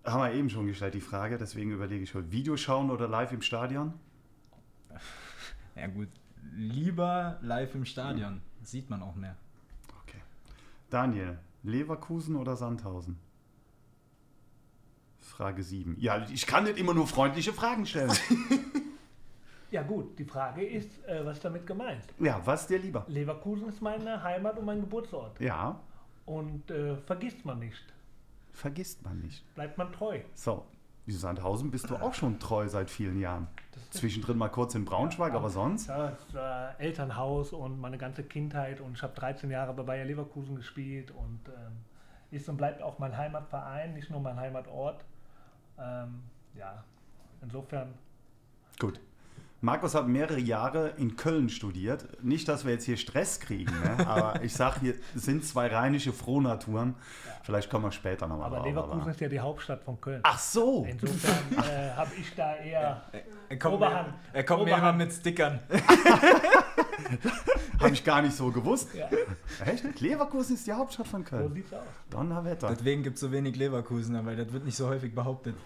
Haben wir eben schon gestellt, die Frage, deswegen überlege ich schon. Video schauen oder live im Stadion?
Ja gut, lieber live im Stadion. Sieht man auch mehr.
Daniel, Leverkusen oder Sandhausen? Frage 7. Ja, ich kann nicht immer nur freundliche Fragen stellen.
Ja gut, die Frage ist, äh, was ist damit gemeint?
ja, was dir lieber?
Leverkusen ist meine Heimat und mein Geburtsort.
Ja,
Und äh, vergisst man nicht.
vergisst man nicht.
Bleibt man treu.
So, wie Sandhausen bist du auch schon treu seit vielen Jahren. Zwischendrin mal kurz in Braunschweig, aber sonst?
Ja, das war Elternhaus und meine ganze Kindheit und ich habe 13 Jahre bei Bayer Leverkusen gespielt und ähm, ist und bleibt auch mein Heimatverein, nicht nur mein Heimatort. Ähm, ja, insofern,
Gut. Markus hat mehrere Jahre in Köln studiert. Nicht, dass wir jetzt hier Stress kriegen, ne? aber ich sage, hier sind zwei rheinische Frohnaturen. Vielleicht kommen wir später nochmal
aber
drauf.
Leverkusen
aber-
ist ja die Hauptstadt von Köln.
Ach so!
Insofern äh, habe ich da eher
Er kommt,
Oberhand.
mir, er kommt mir immer
Oberhand.
mit Stickern.
Habe ich gar nicht so gewusst.
Ja,
Echt? Leverkusen ist die Hauptstadt von
so
Köln.
sieht's aus.
Donnerwetter.
Deswegen gibt es so wenig Leverkusener, weil das wird nicht so häufig behauptet.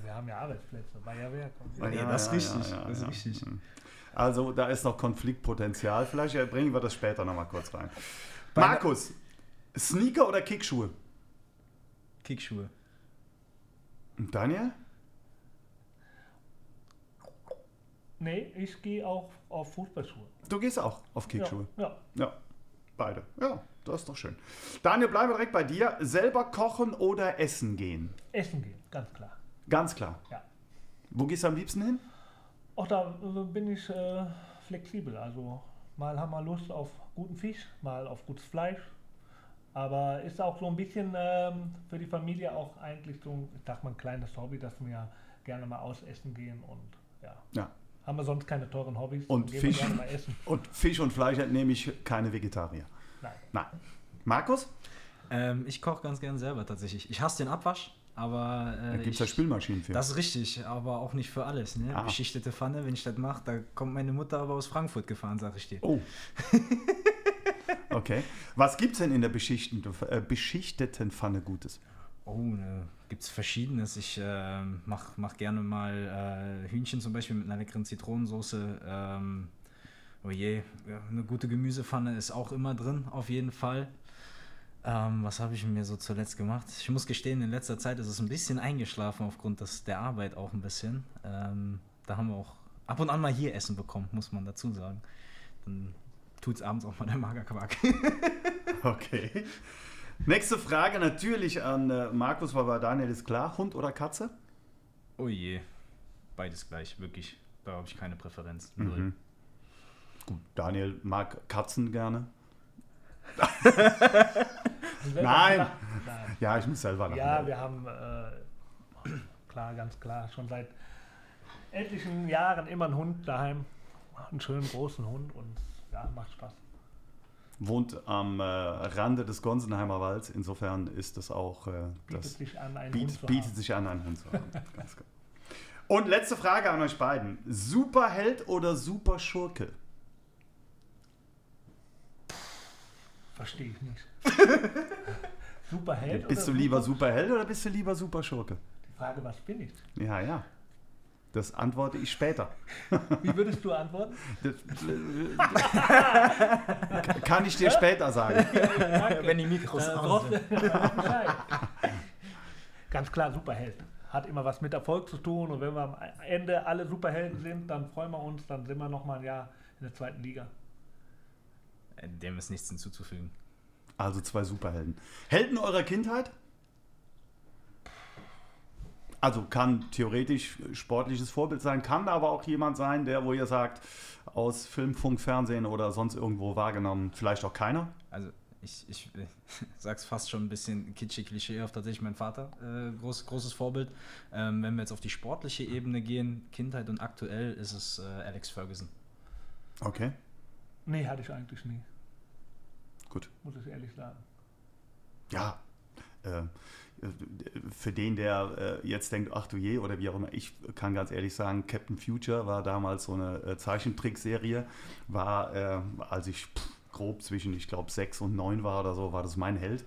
Ja, wir haben ja Arbeitsplätze, Bayerwerk.
Ja, ja,
das ist
ja,
richtig,
ja,
das ist
ja.
richtig.
Also da ist noch Konfliktpotenzial. Vielleicht bringen wir das später nochmal kurz rein.
Bei-
Markus, Sneaker oder Kickschuhe?
Kickschuhe.
Und Daniel?
Nee, ich gehe auch auf Fußballschuhe.
Du gehst auch auf Kickschuhe.
Ja,
Ja, beide. Ja, das ist doch schön. Daniel, bleiben wir direkt bei dir. Selber kochen oder essen gehen?
ja. Essen gehen, ganz klar.
Ganz klar.
Ja.
Wo gehst du am liebsten hin?
Auch da äh, bin ich äh, flexibel. Also mal haben wir Lust auf guten Fisch, mal auf gutes Fleisch. Aber ist auch so ein bisschen ähm, für die Familie auch eigentlich so, ein, ich sag mal, ein kleines Hobby, dass wir gerne mal ausessen gehen und ja.
Ja.
Haben wir sonst keine teuren Hobbys?
Und
dann gehen
Fisch?
Wir gerne mal essen.
Und Fisch und Fleisch entnehme ich keine Vegetarier.
Nein.
Nein. Markus?
Ähm, ich koche ganz gern selber tatsächlich. Ich hasse den Abwasch, aber. Äh,
Da gibt es ja Spülmaschinen für.
Das ist richtig, aber auch nicht für alles. Ne?
Ah.
Beschichtete Pfanne, wenn ich das mache, da kommt meine Mutter aber aus Frankfurt gefahren, sag ich dir.
Oh. okay. Was gibt es denn in der beschichteten, äh, beschichteten Pfanne Gutes?
Oh, ne, gibt es verschiedenes. Ich ähm, mach, mach gerne mal äh, Hühnchen zum Beispiel mit einer leckeren Zitronensoße. Ähm, oh je, ja, eine gute Gemüsepfanne ist auch immer drin, auf jeden Fall. Ähm, was habe ich mir so zuletzt gemacht? Ich muss gestehen, in letzter Zeit ist es ein bisschen eingeschlafen aufgrund des, der Arbeit auch ein bisschen. Ähm, da haben wir auch ab und an mal hier Essen bekommen, muss man dazu sagen. Dann tut es abends auch mal der Magerquark.
Okay. Nächste Frage natürlich an äh, Markus, weil bei Daniel ist klar. Hund oder Katze?
Oh je, beides gleich, wirklich. Da habe ich keine Präferenz.
Mhm. Gut, Daniel mag Katzen gerne. Nein.
Nein.
Ja, ich muss selber lachen.
Ja, wir haben, äh, klar, ganz klar, schon seit etlichen Jahren immer einen Hund daheim. Einen schönen großen Hund und ja, macht Spaß.
wohnt am äh, Rande des Gonsenheimer Walds. Insofern ist das auch. Äh,
Bietet
das
sich an, einen
biet,
Hund zu
bietet
haben.
sich an, einen Hund zu haben. Ganz gut. Und letzte Frage an euch beiden: Superheld oder Superschurke?
Verstehe ich nicht. Superheld
Bist du lieber
Super-
Superheld oder bist du lieber Superschurke?
Die Frage, was bin ich?
Ja, ja. Das antworte ich später.
Wie würdest du antworten?
Das, kann ich dir später sagen.
Danke.
Wenn die Mikros
Äh,
aus
Bescheid. Ganz klar, Superheld. Hat immer was mit Erfolg zu tun und wenn wir am Ende alle Superhelden sind, dann freuen wir uns, dann sind wir noch mal ein Jahr in der zweiten Liga.
Äh, Dem ist nichts hinzuzufügen.
Also zwei Superhelden. Helden eurer Kindheit? Also kann theoretisch sportliches Vorbild sein, kann aber auch jemand sein, der, wo ihr sagt, aus Film, Funk, Fernsehen oder sonst irgendwo wahrgenommen, vielleicht auch keiner.
Also ich, ich äh, sag's fast schon ein bisschen kitschig, klischeehaft, tatsächlich mein Vater, äh, groß, großes Vorbild. Ähm, wenn wir jetzt auf die sportliche Ebene gehen, Kindheit und aktuell, ist es äh, Alex Ferguson.
Okay,
Nee, hatte ich eigentlich nie,
gut.
muss ich ehrlich sagen.
Ja, äh, für den, der äh, jetzt denkt, ach du je, oder wie auch immer, ich kann ganz ehrlich sagen, Captain Future war damals so eine äh, Zeichentrickserie, war, äh, als ich pff, grob zwischen, ich glaube, sechs und neun war oder so, war das mein Held.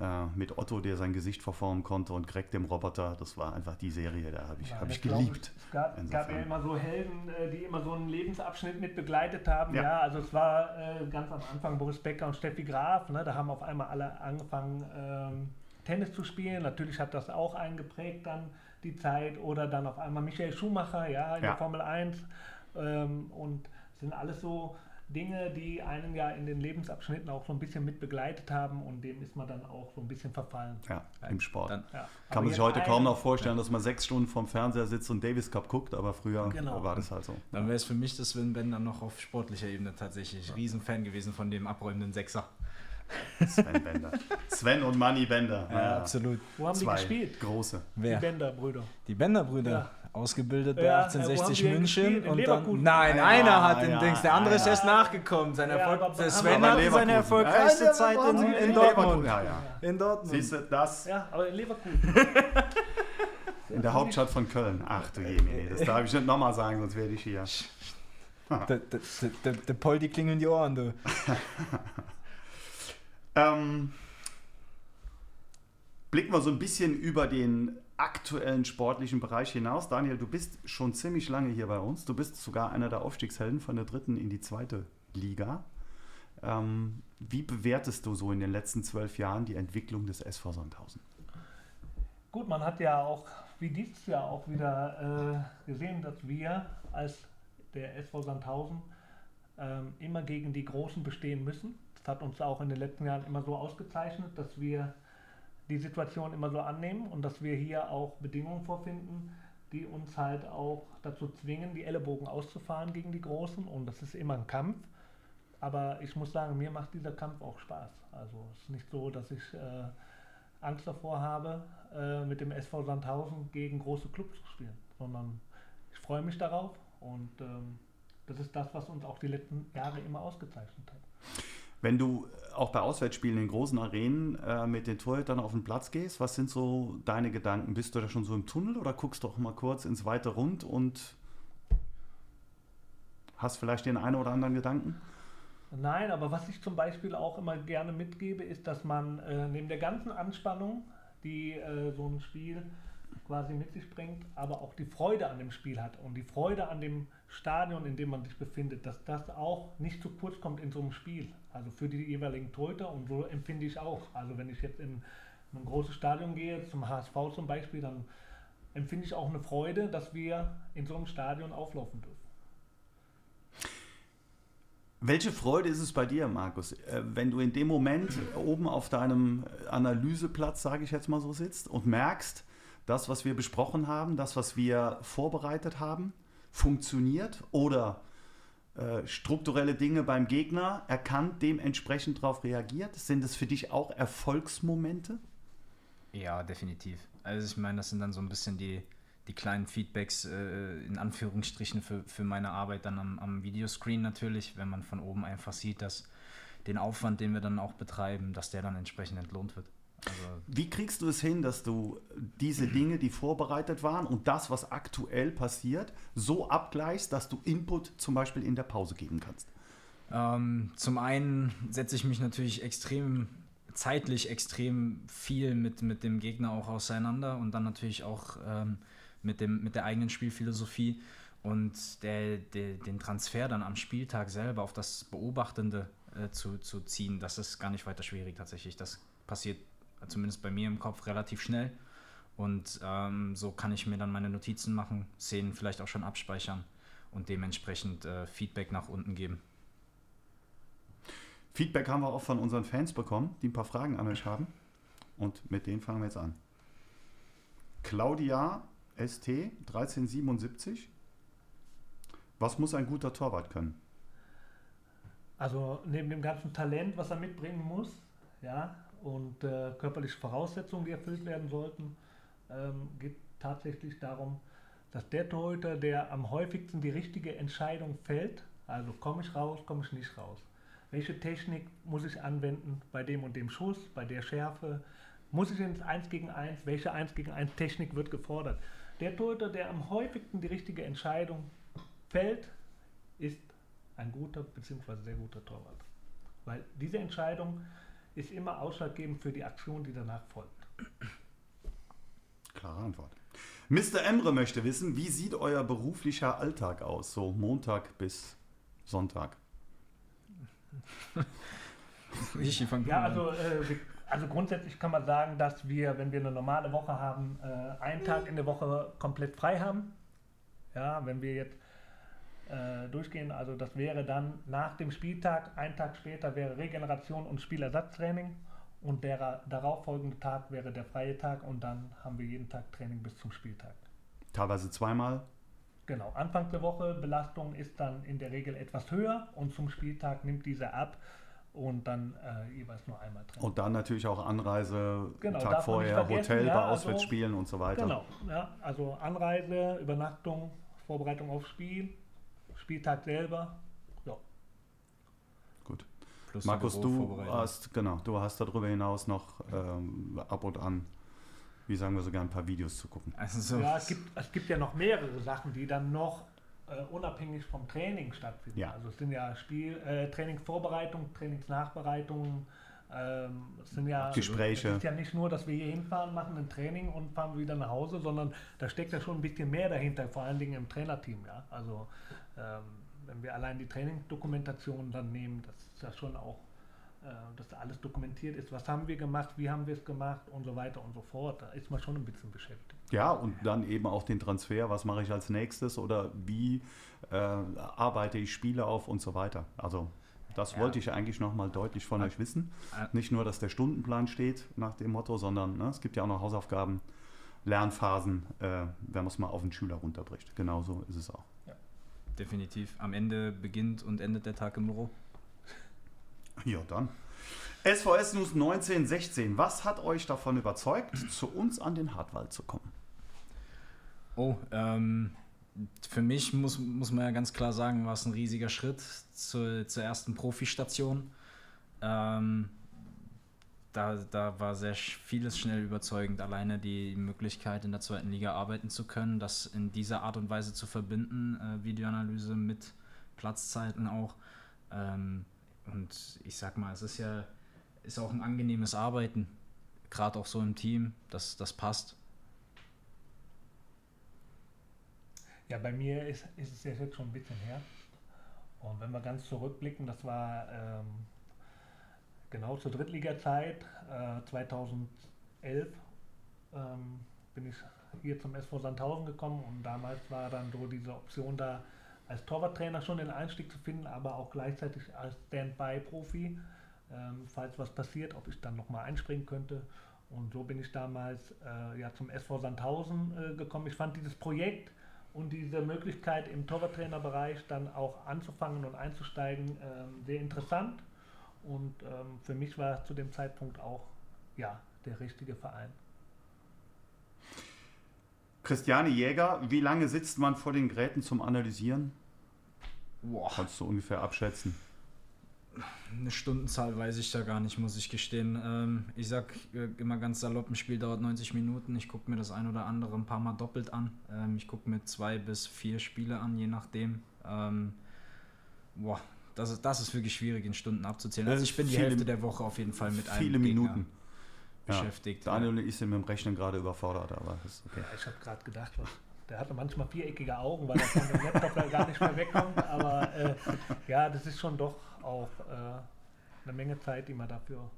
Äh, mit Otto, der sein Gesicht verformen konnte und Greg dem Roboter, das war einfach die Serie, da habe ich,
Ja,
hab ich geliebt.
Es gab, gab ja immer so Helden, äh, die immer so einen Lebensabschnitt mit begleitet haben.
Ja.
Ja, also es war äh, ganz am Anfang Boris Becker und Steffi Graf. Ne, da haben auf einmal alle angefangen, ähm, Tennis zu spielen. Natürlich hat das auch eingeprägt dann die Zeit. Oder dann auf einmal Michael Schumacher, ja, in
Ja.
der Formel 1. Ähm, und es sind alles so Dinge, die einen ja in den Lebensabschnitten auch so ein bisschen mit begleitet haben und dem ist man dann auch so ein bisschen verfallen.
Ja, im Sport.
Dann,
Ja.
Kann
Aber
man sich heute kaum noch vorstellen, dass man sechs Stunden vorm Fernseher sitzt und Davis Cup guckt, aber früher
Genau.
war das halt so.
dann wäre es für mich das Sven Bender noch auf sportlicher Ebene tatsächlich. Riesenfan gewesen von dem abräumenden Sechser.
Sven Bender. Sven und Manny Bender. Ja,
absolut.
Wo haben die
Zwei
gespielt?
große.
Wer?
Die Bender-Brüder.
Die Bender-Brüder.
Ja.
Ausgebildet bei
Ja,
1860
wo haben die
München?
In
und dann.
Leverkusen?
Nein,
Ja,
einer hat den
ja,
Dings, der andere ist erst nachgekommen. Sein
Ja,
Erfolg,
aber-
der Sven
Aber
hatte seine erfolgreichste
Ja,
Zeit in,
Leverkusen.
in
Leverkusen.
Dortmund.
Ja, ja.
In Dortmund.
Siehst du, das
Ja, aber in Leverkusen.
in der Hauptstadt von Köln. Ach du je, nee, das darf ich nicht nochmal sagen, sonst werde ich hier.
Der, der, der, der, der Poldi klingeln die Ohren, du.
Ähm, blicken wir so ein bisschen über den aktuellen sportlichen Bereich hinaus. Daniel, du bist schon ziemlich lange hier bei uns. Du bist sogar einer der Aufstiegshelden von der dritten in die zweite Liga. Ähm, wie bewertest du so in den letzten zwölf Jahren die Entwicklung des SV Sandhausen?
Gut, man hat ja auch, wie dieses Jahr auch wieder äh, gesehen, dass wir als der SV Sandhausen ähm, immer gegen die Großen bestehen müssen. Das hat uns auch in den letzten Jahren immer so ausgezeichnet, dass wir die Situation immer so annehmen und dass wir hier auch Bedingungen vorfinden, die uns halt auch dazu zwingen, die Ellenbogen auszufahren gegen die Großen. Und das ist immer ein Kampf. Aber ich muss sagen, mir macht dieser Kampf auch Spaß. Also es ist nicht so, dass ich äh, Angst davor habe, äh, mit dem SV Sandhausen gegen große Clubs zu spielen, sondern ich freue mich darauf und ähm, das ist das, was uns auch die letzten Jahre immer ausgezeichnet hat.
Wenn du auch bei Auswärtsspielen in großen Arenen äh, mit den Torhütern auf den Platz gehst, was sind so deine Gedanken? Bist du da schon so im Tunnel oder guckst doch mal kurz ins weite Rund und hast vielleicht den einen oder anderen Gedanken?
Nein, aber was ich zum Beispiel auch immer gerne mitgebe, ist, dass man äh, neben der ganzen Anspannung, die äh, so ein Spiel quasi mit sich bringt, aber auch die Freude an dem Spiel hat und die Freude an dem Stadion, in dem man sich befindet, dass das auch nicht zu kurz kommt in so einem Spiel. Also für die jeweiligen Torhüter und so empfinde ich auch. Also wenn ich jetzt in ein großes Stadion gehe, zum HSV zum Beispiel, dann empfinde ich auch eine Freude, dass wir in so einem Stadion auflaufen dürfen.
Welche Freude ist es bei dir, Markus, äh, wenn du in dem Moment oben auf deinem Analyseplatz, sage ich jetzt mal so, sitzt und merkst, das, was wir besprochen haben, das, was wir vorbereitet haben, funktioniert oder äh, strukturelle Dinge beim Gegner erkannt, dementsprechend darauf reagiert? Sind es für dich auch Erfolgsmomente?
Ja, definitiv. Also ich meine, das sind dann so ein bisschen die, die kleinen Feedbacks äh, in Anführungsstrichen für, für meine Arbeit dann am, am Videoscreen natürlich, wenn man von oben einfach sieht, dass den Aufwand, den wir dann auch betreiben, dass der dann entsprechend entlohnt wird.
Also Wie kriegst du es hin, dass du diese Dinge, die vorbereitet waren und das, was aktuell passiert, so abgleichst, dass du Input zum Beispiel in der Pause geben kannst?
Ähm, zum einen setze ich mich natürlich extrem zeitlich extrem viel mit, mit dem Gegner auch auseinander und dann natürlich auch ähm, mit, dem, mit der eigenen Spielphilosophie und der, der, den Transfer dann am Spieltag selber auf das Beobachtende äh, zu, zu ziehen, das ist gar nicht weiter schwierig tatsächlich. Das passiert zumindest bei mir im Kopf relativ schnell. Und ähm, so kann ich mir dann meine Notizen machen, Szenen vielleicht auch schon abspeichern und dementsprechend äh, Feedback nach unten geben.
Feedback haben wir auch von unseren Fans bekommen, die ein paar Fragen an euch haben. Und mit denen fangen wir jetzt an. Claudia ST 1377. Was muss ein guter Torwart können?
Also neben dem ganzen Talent, was er mitbringen muss, ja, und äh, körperliche Voraussetzungen, die erfüllt werden sollten, ähm, geht tatsächlich darum, dass der Torhüter, der am häufigsten die richtige Entscheidung fällt, also komme ich raus, komme ich nicht raus. Welche Technik muss ich anwenden bei dem und dem Schuss, bei der Schärfe? Muss ich ins 1 gegen 1? Welche 1 gegen 1 Technik wird gefordert? Der Torhüter, der am häufigsten die richtige Entscheidung fällt, ist ein guter bzw. sehr guter Torwart. Weil diese Entscheidung ist immer ausschlaggebend für die Aktion, die danach folgt.
Klare Antwort. Mr. Emre möchte wissen, wie sieht euer beruflicher Alltag aus, so Montag bis Sonntag?
ich ja, also, äh, also grundsätzlich kann man sagen, dass wir, wenn wir eine normale Woche haben, äh, einen Tag in der Woche komplett frei haben. Ja, wenn wir jetzt äh, durchgehen. Also das wäre dann nach dem Spieltag, ein Tag später wäre Regeneration und Spielersatztraining und der darauffolgende Tag wäre der freie Tag und dann haben wir jeden Tag Training bis zum Spieltag.
Teilweise zweimal?
Genau, Anfang der Woche Belastung ist dann in der Regel etwas höher und zum Spieltag nimmt diese ab und dann äh, jeweils nur einmal
Training. Und dann natürlich auch Anreise, genau, Tag vorher, Hotel ja, bei also Auswärtsspielen also, und so weiter.
Genau, ja, also Anreise, Übernachtung, Vorbereitung aufs Spiel, Spieltag selber. Ja.
Gut. Plus Markus, du hast, genau, du hast darüber hinaus noch ähm, ab und an, wie sagen wir sogar, ein paar Videos zu gucken.
Also so ja, es gibt, es gibt ja noch mehrere Sachen, die dann noch äh, unabhängig vom Training stattfinden. Ja. Also es sind ja Spiel, äh, Trainingsvorbereitung, Trainingsnachbereitung, ähm, es sind ja
Gespräche.
Es ist ja nicht nur, dass wir hier hinfahren, machen ein Training und fahren wieder nach Hause, sondern da steckt ja schon ein bisschen mehr dahinter, vor allen Dingen im Trainerteam. Ja? Also wenn wir allein die Trainingsdokumentation dann nehmen, das ist ja schon auch, äh, dass da alles dokumentiert ist. Was haben wir gemacht, wie haben wir es gemacht und so weiter und so fort. Da ist man schon ein bisschen beschäftigt.
Ja, und dann eben auch den Transfer, was mache ich als nächstes oder wie äh, arbeite ich Spiele auf und so weiter. Also das ja. wollte ich eigentlich nochmal deutlich von ja. euch wissen. Nicht nur, dass der Stundenplan steht nach dem Motto, sondern ne, es gibt ja auch noch Hausaufgaben, Lernphasen, äh, wenn man es mal auf den Schüler runterbricht. Genauso ist es auch
definitiv. Am Ende beginnt und endet der Tag im Büro.
Ja, dann. SVS News 1916. Was hat euch davon überzeugt, zu uns an den Hartwald zu kommen?
Oh, ähm, für mich muss, muss man ja ganz klar sagen, war es ein riesiger Schritt zur, zur ersten Profistation. Ähm, da, da war sehr vieles schnell überzeugend. Alleine die Möglichkeit, in der zweiten Liga arbeiten zu können, das in dieser Art und Weise zu verbinden, äh, Videoanalyse mit Platzzeiten auch. Ähm, und ich sag mal, es ist ja ist auch ein angenehmes Arbeiten, gerade auch so im Team, das, das passt.
Ja, bei mir ist, ist es jetzt schon ein bisschen her. Und wenn wir ganz zurückblicken, das war ähm, genau zur Drittliga-Zeit, äh, 2011, ähm, bin ich hier zum SV Sandhausen gekommen und damals war dann so diese Option da, als Torwarttrainer schon den Einstieg zu finden, aber auch gleichzeitig als Standby-Profi, ähm, falls was passiert, ob ich dann nochmal einspringen könnte. Und so bin ich damals äh, ja, zum SV Sandhausen äh, gekommen. Ich fand dieses Projekt und diese Möglichkeit im Torwarttrainerbereich dann auch anzufangen und einzusteigen äh, sehr interessant und ähm, für mich war es zu dem Zeitpunkt auch ja, der richtige Verein.
Christiane Jäger, wie lange sitzt man vor den Geräten zum Analysieren? Boah. Kannst du ungefähr abschätzen?
Eine Stundenzahl weiß ich da gar nicht, muss ich gestehen. Ähm, ich sag äh, immer ganz salopp, ein Spiel dauert 90 Minuten. Ich gucke mir das ein oder andere ein paar Mal doppelt an. Ähm, ich gucke mir zwei bis vier Spiele an, je nachdem. Ähm, boah, das ist, das ist wirklich schwierig in Stunden abzuzählen. Also ich bin die
Viele-
Hälfte der Woche auf jeden Fall mit einem
Viele
Gegner
Minuten. Ja.
beschäftigt.
Daniel und ich sind mit dem Rechnen gerade überfordert, aber das ist okay.
Ja, ich habe gerade gedacht, was, der hatte manchmal viereckige Augen, weil er von dem Laptop da gar nicht mehr wegkommt. Aber äh, ja, das ist schon doch auch äh, eine Menge Zeit, die man dafür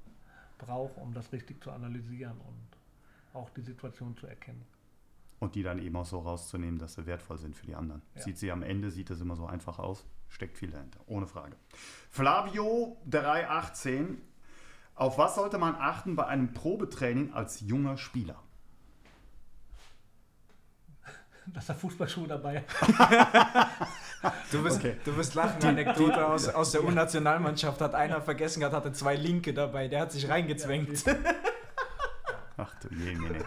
braucht, um das richtig zu analysieren und auch die Situation zu erkennen.
Und die dann eben auch so rauszunehmen, dass sie wertvoll sind für die anderen.
Ja.
Sieht sie am Ende, sieht es immer so einfach aus, steckt viel dahinter, ohne Frage. Flavio 318. Auf was sollte man achten bei einem Probetraining als junger Spieler?
Dass er Fußballschuhe dabei hat.
Du wirst,
Okay.
du wirst lachen, Anekdote aus, aus der U-Nationalmannschaft hat einer vergessen gehabt, hatte zwei Linke dabei, der hat sich reingezwängt.
Ach du je, Mene.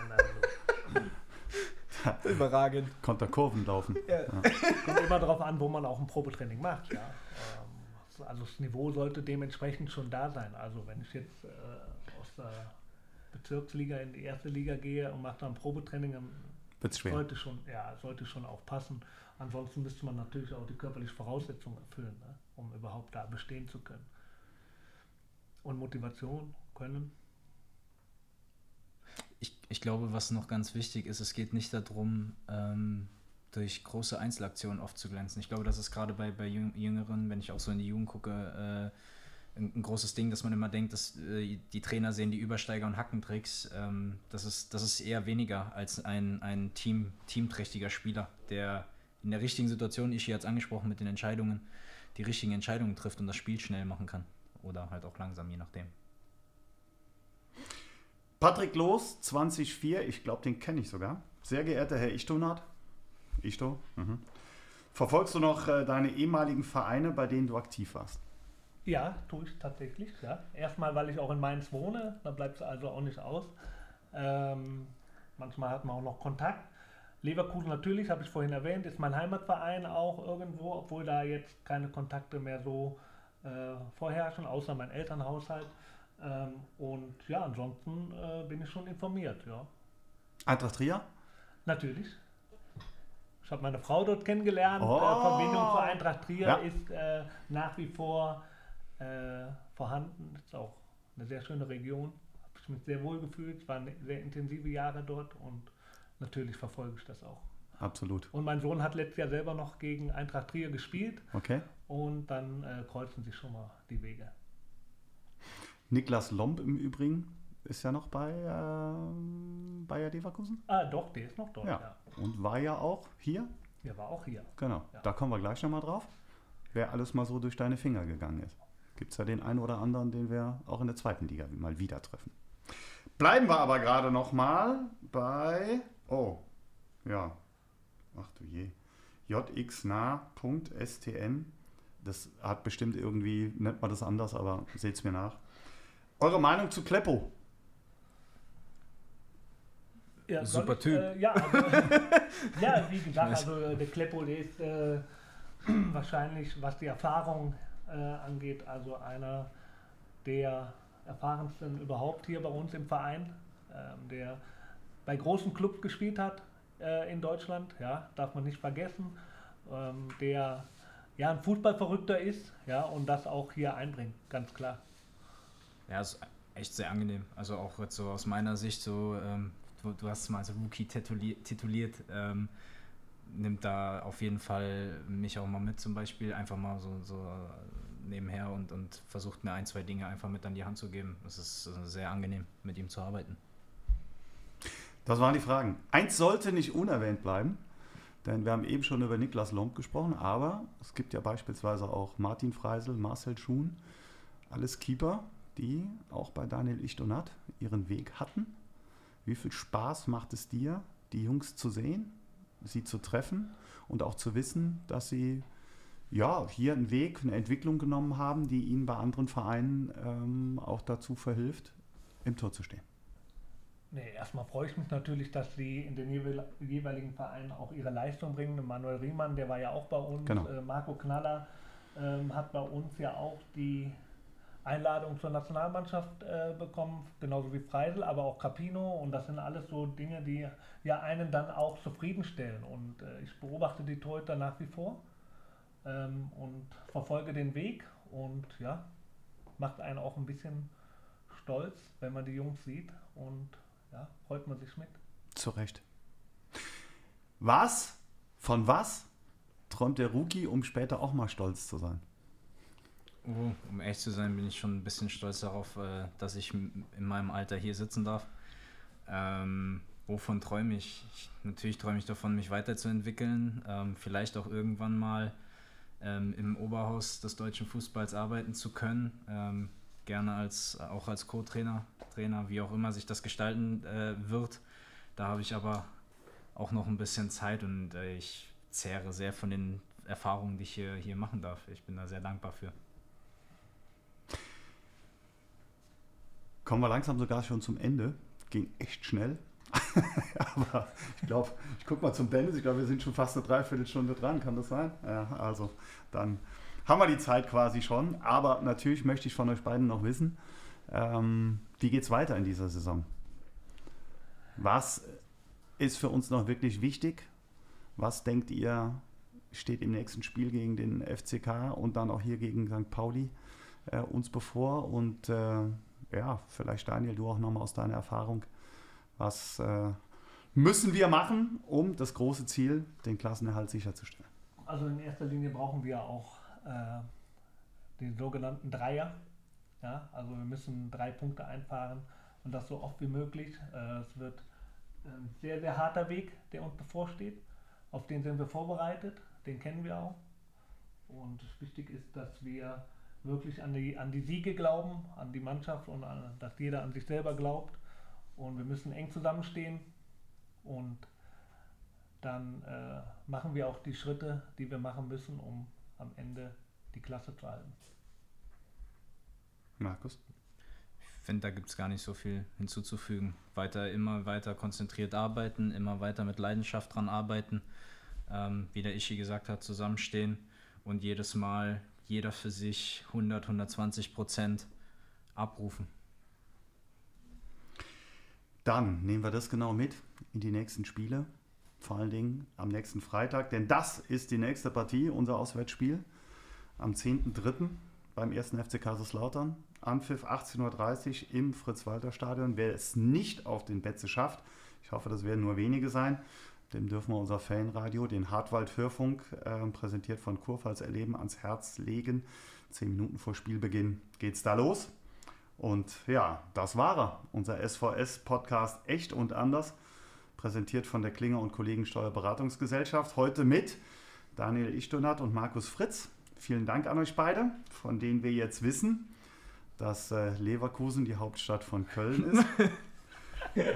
Überragend.
Konnte Kurven laufen.
Kommt immer darauf an, wo man auch ein Probetraining macht. Ja. Ähm, Also das Niveau sollte dementsprechend schon da sein. Also wenn ich jetzt äh, aus der Bezirksliga in die erste Liga gehe und mache dann ein Probetraining, dann
Wird's schwer.
sollte schon, ja, sollte schon auch passen. Ansonsten müsste man natürlich auch die körperlichen Voraussetzungen erfüllen, ne, um überhaupt da bestehen zu können. Und Motivation können.
Ich, ich glaube, was noch ganz wichtig ist, es geht nicht darum, ähm, durch große Einzelaktionen aufzuglänzen. Ich glaube, das ist gerade bei, bei Jüng- Jüngeren, wenn ich auch so in die Jugend gucke, äh, ein, ein großes Ding, dass man immer denkt, dass äh, die Trainer sehen die Übersteiger und Hackentricks. Ähm, das, ist, das ist eher weniger als ein, ein Team, teamträchtiger Spieler, der in der richtigen Situation, ich hier jetzt angesprochen mit den Entscheidungen, die richtigen Entscheidungen trifft und das Spiel schnell machen kann. Oder halt auch langsam, je nachdem.
Patrick Los, 2004, ich glaube, den kenne ich sogar. Sehr geehrter Herr Ichtonat. Ichto. Mhm. Verfolgst du noch äh, deine ehemaligen Vereine, bei denen du aktiv warst?
Ja, tue ich tatsächlich. Ja. Erstmal, weil ich auch in Mainz wohne, da bleibt es also auch nicht aus. Ähm, manchmal hat man auch noch Kontakt. Leverkusen natürlich, habe ich vorhin erwähnt, ist mein Heimatverein auch irgendwo, obwohl da jetzt keine Kontakte mehr so äh, vorherrschen, außer mein Elternhaushalt. Ähm, und ja, ansonsten äh, bin ich schon informiert, ja.
Eintracht Trier?
Natürlich. Ich habe meine Frau dort kennengelernt.
Oh.
Äh, Verbindung zur Eintracht Trier
Ja.
ist äh, nach wie vor äh, vorhanden. Ist auch eine sehr schöne Region. Habe ich mich sehr wohl gefühlt. Es waren sehr intensive Jahre dort und natürlich verfolge ich das auch.
Absolut.
Und mein Sohn hat letztes Jahr selber noch gegen Eintracht Trier gespielt
Okay.
und dann äh, kreuzen sich schon mal die Wege.
Niklas Lomb im Übrigen ist ja noch bei äh, Bayer Leverkusen.
Ah, doch, der ist noch dort.
Ja.
Ja.
Und war ja auch hier.
Der war auch hier.
Genau.
Ja.
Da kommen wir gleich nochmal drauf. Wer alles mal so durch deine Finger gegangen ist. Gibt es ja den einen oder anderen, den wir auch in der zweiten Liga mal wieder treffen. Bleiben wir aber gerade nochmal bei. Oh, ja. Ach du je. jxnah.stn. Das hat bestimmt irgendwie, nennt man das anders, aber seht's mir nach. Eure Meinung zu Kleppo?
Ja,
Super
soll ich,
Typ.
Äh, ja, also, ja, wie gesagt, also äh, der Kleppo, der ist äh, wahrscheinlich, was die Erfahrung äh, angeht, also einer der erfahrensten überhaupt hier bei uns im Verein, ähm, der bei großen Clubs gespielt hat äh, in Deutschland, ja, darf man nicht vergessen, ähm, der ja ein Fußballverrückter ist, ja, und das auch hier einbringt, ganz klar.
Ja, ist echt sehr angenehm. Also auch jetzt so aus meiner Sicht so, ähm, du, du hast es mal als Rookie tituliert, tituliert ähm, nimmt da auf jeden Fall mich auch mal mit zum Beispiel, einfach mal so, so nebenher und, und versucht mir ein, zwei Dinge einfach mit an die Hand zu geben. Es ist sehr angenehm, mit ihm zu arbeiten.
Das waren die Fragen. Eins sollte nicht unerwähnt bleiben, denn wir haben eben schon über Niklas Lomb gesprochen, aber es gibt ja beispielsweise auch Martin Freisel, Marcel Schuhn, alles Keeper, die auch bei Daniel Ichtonat ihren Weg hatten. Wie viel Spaß macht es dir, die Jungs zu sehen, sie zu treffen und auch zu wissen, dass sie ja, hier einen Weg, eine Entwicklung genommen haben, die ihnen bei anderen Vereinen ähm, auch dazu verhilft, im Tor zu stehen.
Nee, erstmal freue ich mich natürlich, dass sie in den jeweil- jeweiligen Vereinen auch ihre Leistung bringen. Manuel Riemann, der war ja auch bei uns.
Genau.
Äh, Marco Knaller ähm, hat bei uns ja auch die Einladung zur Nationalmannschaft äh, bekommen, genauso wie Freisel, aber auch Capino. Und das sind alles so Dinge, die ja einen dann auch zufriedenstellen. Und äh, ich beobachte die Torhüter nach wie vor ähm, und verfolge den Weg. Und ja, macht einen auch ein bisschen stolz, wenn man die Jungs sieht. Und ja, freut man sich mit.
Zu Recht. Was, von was träumt der Rookie, um später auch mal stolz zu sein?
Oh, um ehrlich zu sein, bin ich schon ein bisschen stolz darauf, äh, dass ich in meinem Alter hier sitzen darf. Ähm, wovon träume ich? ich? Natürlich träume ich davon, mich weiterzuentwickeln, ähm, vielleicht auch irgendwann mal ähm, im Oberhaus des deutschen Fußballs arbeiten zu können. Ähm, gerne als, auch als Co-Trainer, Trainer, wie auch immer sich das gestalten äh, wird. Da habe ich aber auch noch ein bisschen Zeit und äh, ich zehre sehr von den Erfahrungen, die ich hier, hier machen darf. Ich bin da sehr dankbar für.
Kommen wir langsam sogar schon zum Ende. Ging echt schnell. Aber ich glaube, ich gucke mal zum Dennis. Ich glaube, wir sind schon fast eine Dreiviertelstunde dran. Kann das sein? Ja, also dann haben wir die Zeit quasi schon. Aber natürlich möchte ich von euch beiden noch wissen, ähm, wie geht es weiter in dieser Saison? Was ist für uns noch wirklich wichtig? Was denkt ihr, steht im nächsten Spiel gegen den FCK und dann auch hier gegen St. Pauli äh, uns bevor? Und äh, ja, vielleicht Daniel, du auch nochmal aus deiner Erfahrung, was äh, müssen wir machen, um das große Ziel, den Klassenerhalt sicherzustellen?
Also in erster Linie brauchen wir auch äh, den sogenannten Dreier. Ja, also wir müssen drei Punkte einfahren und das so oft wie möglich. Äh, es wird ein sehr, sehr harter Weg, der uns bevorsteht. Auf den sind wir vorbereitet, den kennen wir auch. Und wichtig ist, dass wir wirklich an die, an die Siege glauben, an die Mannschaft und an, dass jeder an sich selber glaubt. Und wir müssen eng zusammenstehen und dann äh, machen wir auch die Schritte, die wir machen müssen, um am Ende die Klasse zu halten.
Markus?
Ich finde, da gibt es gar nicht so viel hinzuzufügen. Weiter, immer weiter konzentriert arbeiten, immer weiter mit Leidenschaft dran arbeiten. Ähm, wie der Ischi gesagt hat, zusammenstehen und jedes Mal jeder für sich 100, 120 Prozent abrufen.
Dann nehmen wir das genau mit in die nächsten Spiele. Vor allen Dingen am nächsten Freitag, denn das ist die nächste Partie, unser Auswärtsspiel. Am 10.3. beim 1. FC Kaiserslautern. Anpfiff 18.30 Uhr im Fritz-Walter-Stadion. Wer es nicht auf den Betze schafft, ich hoffe, das werden nur wenige sein, dem dürfen wir unser Fanradio, den Hartwald Hörfunk, äh, präsentiert von Kurpfalz Erleben, ans Herz legen. Zehn Minuten vor Spielbeginn geht's da los. Und ja, das war er. Unser SVS-Podcast Echt und Anders, präsentiert von der Klinger und Kollegen Steuerberatungsgesellschaft. Heute mit Daniel Ichtonat und Markus Fritz. Vielen Dank an euch beide, von denen wir jetzt wissen, dass äh, Leverkusen die Hauptstadt von Köln ist.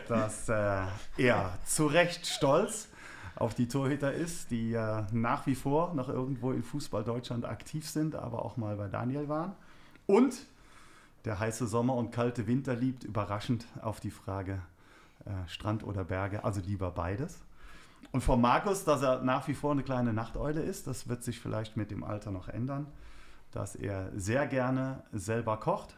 dass äh, er zu Recht stolz auf die Torhüter ist, die äh, nach wie vor noch irgendwo in Fußball Deutschland aktiv sind, aber auch mal bei Daniel waren. Und der heiße Sommer und kalte Winter liebt, überraschend auf die Frage äh, Strand oder Berge, also lieber beides. Und von Markus, dass er nach wie vor eine kleine Nachteule ist, das wird sich vielleicht mit dem Alter noch ändern, dass er sehr gerne selber kocht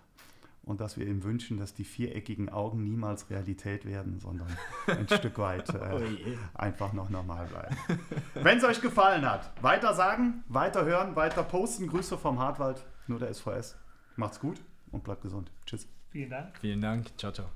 und dass wir ihm wünschen, dass die viereckigen Augen niemals Realität werden, sondern ein Stück weit äh, oh einfach noch normal bleiben. Wenn es euch gefallen hat, weiter sagen, weiter hören, weiter posten. Grüße vom Hartwald, nur der SVS. Macht's gut und bleibt gesund. Tschüss.
Vielen Dank.
Vielen Dank. Ciao, ciao.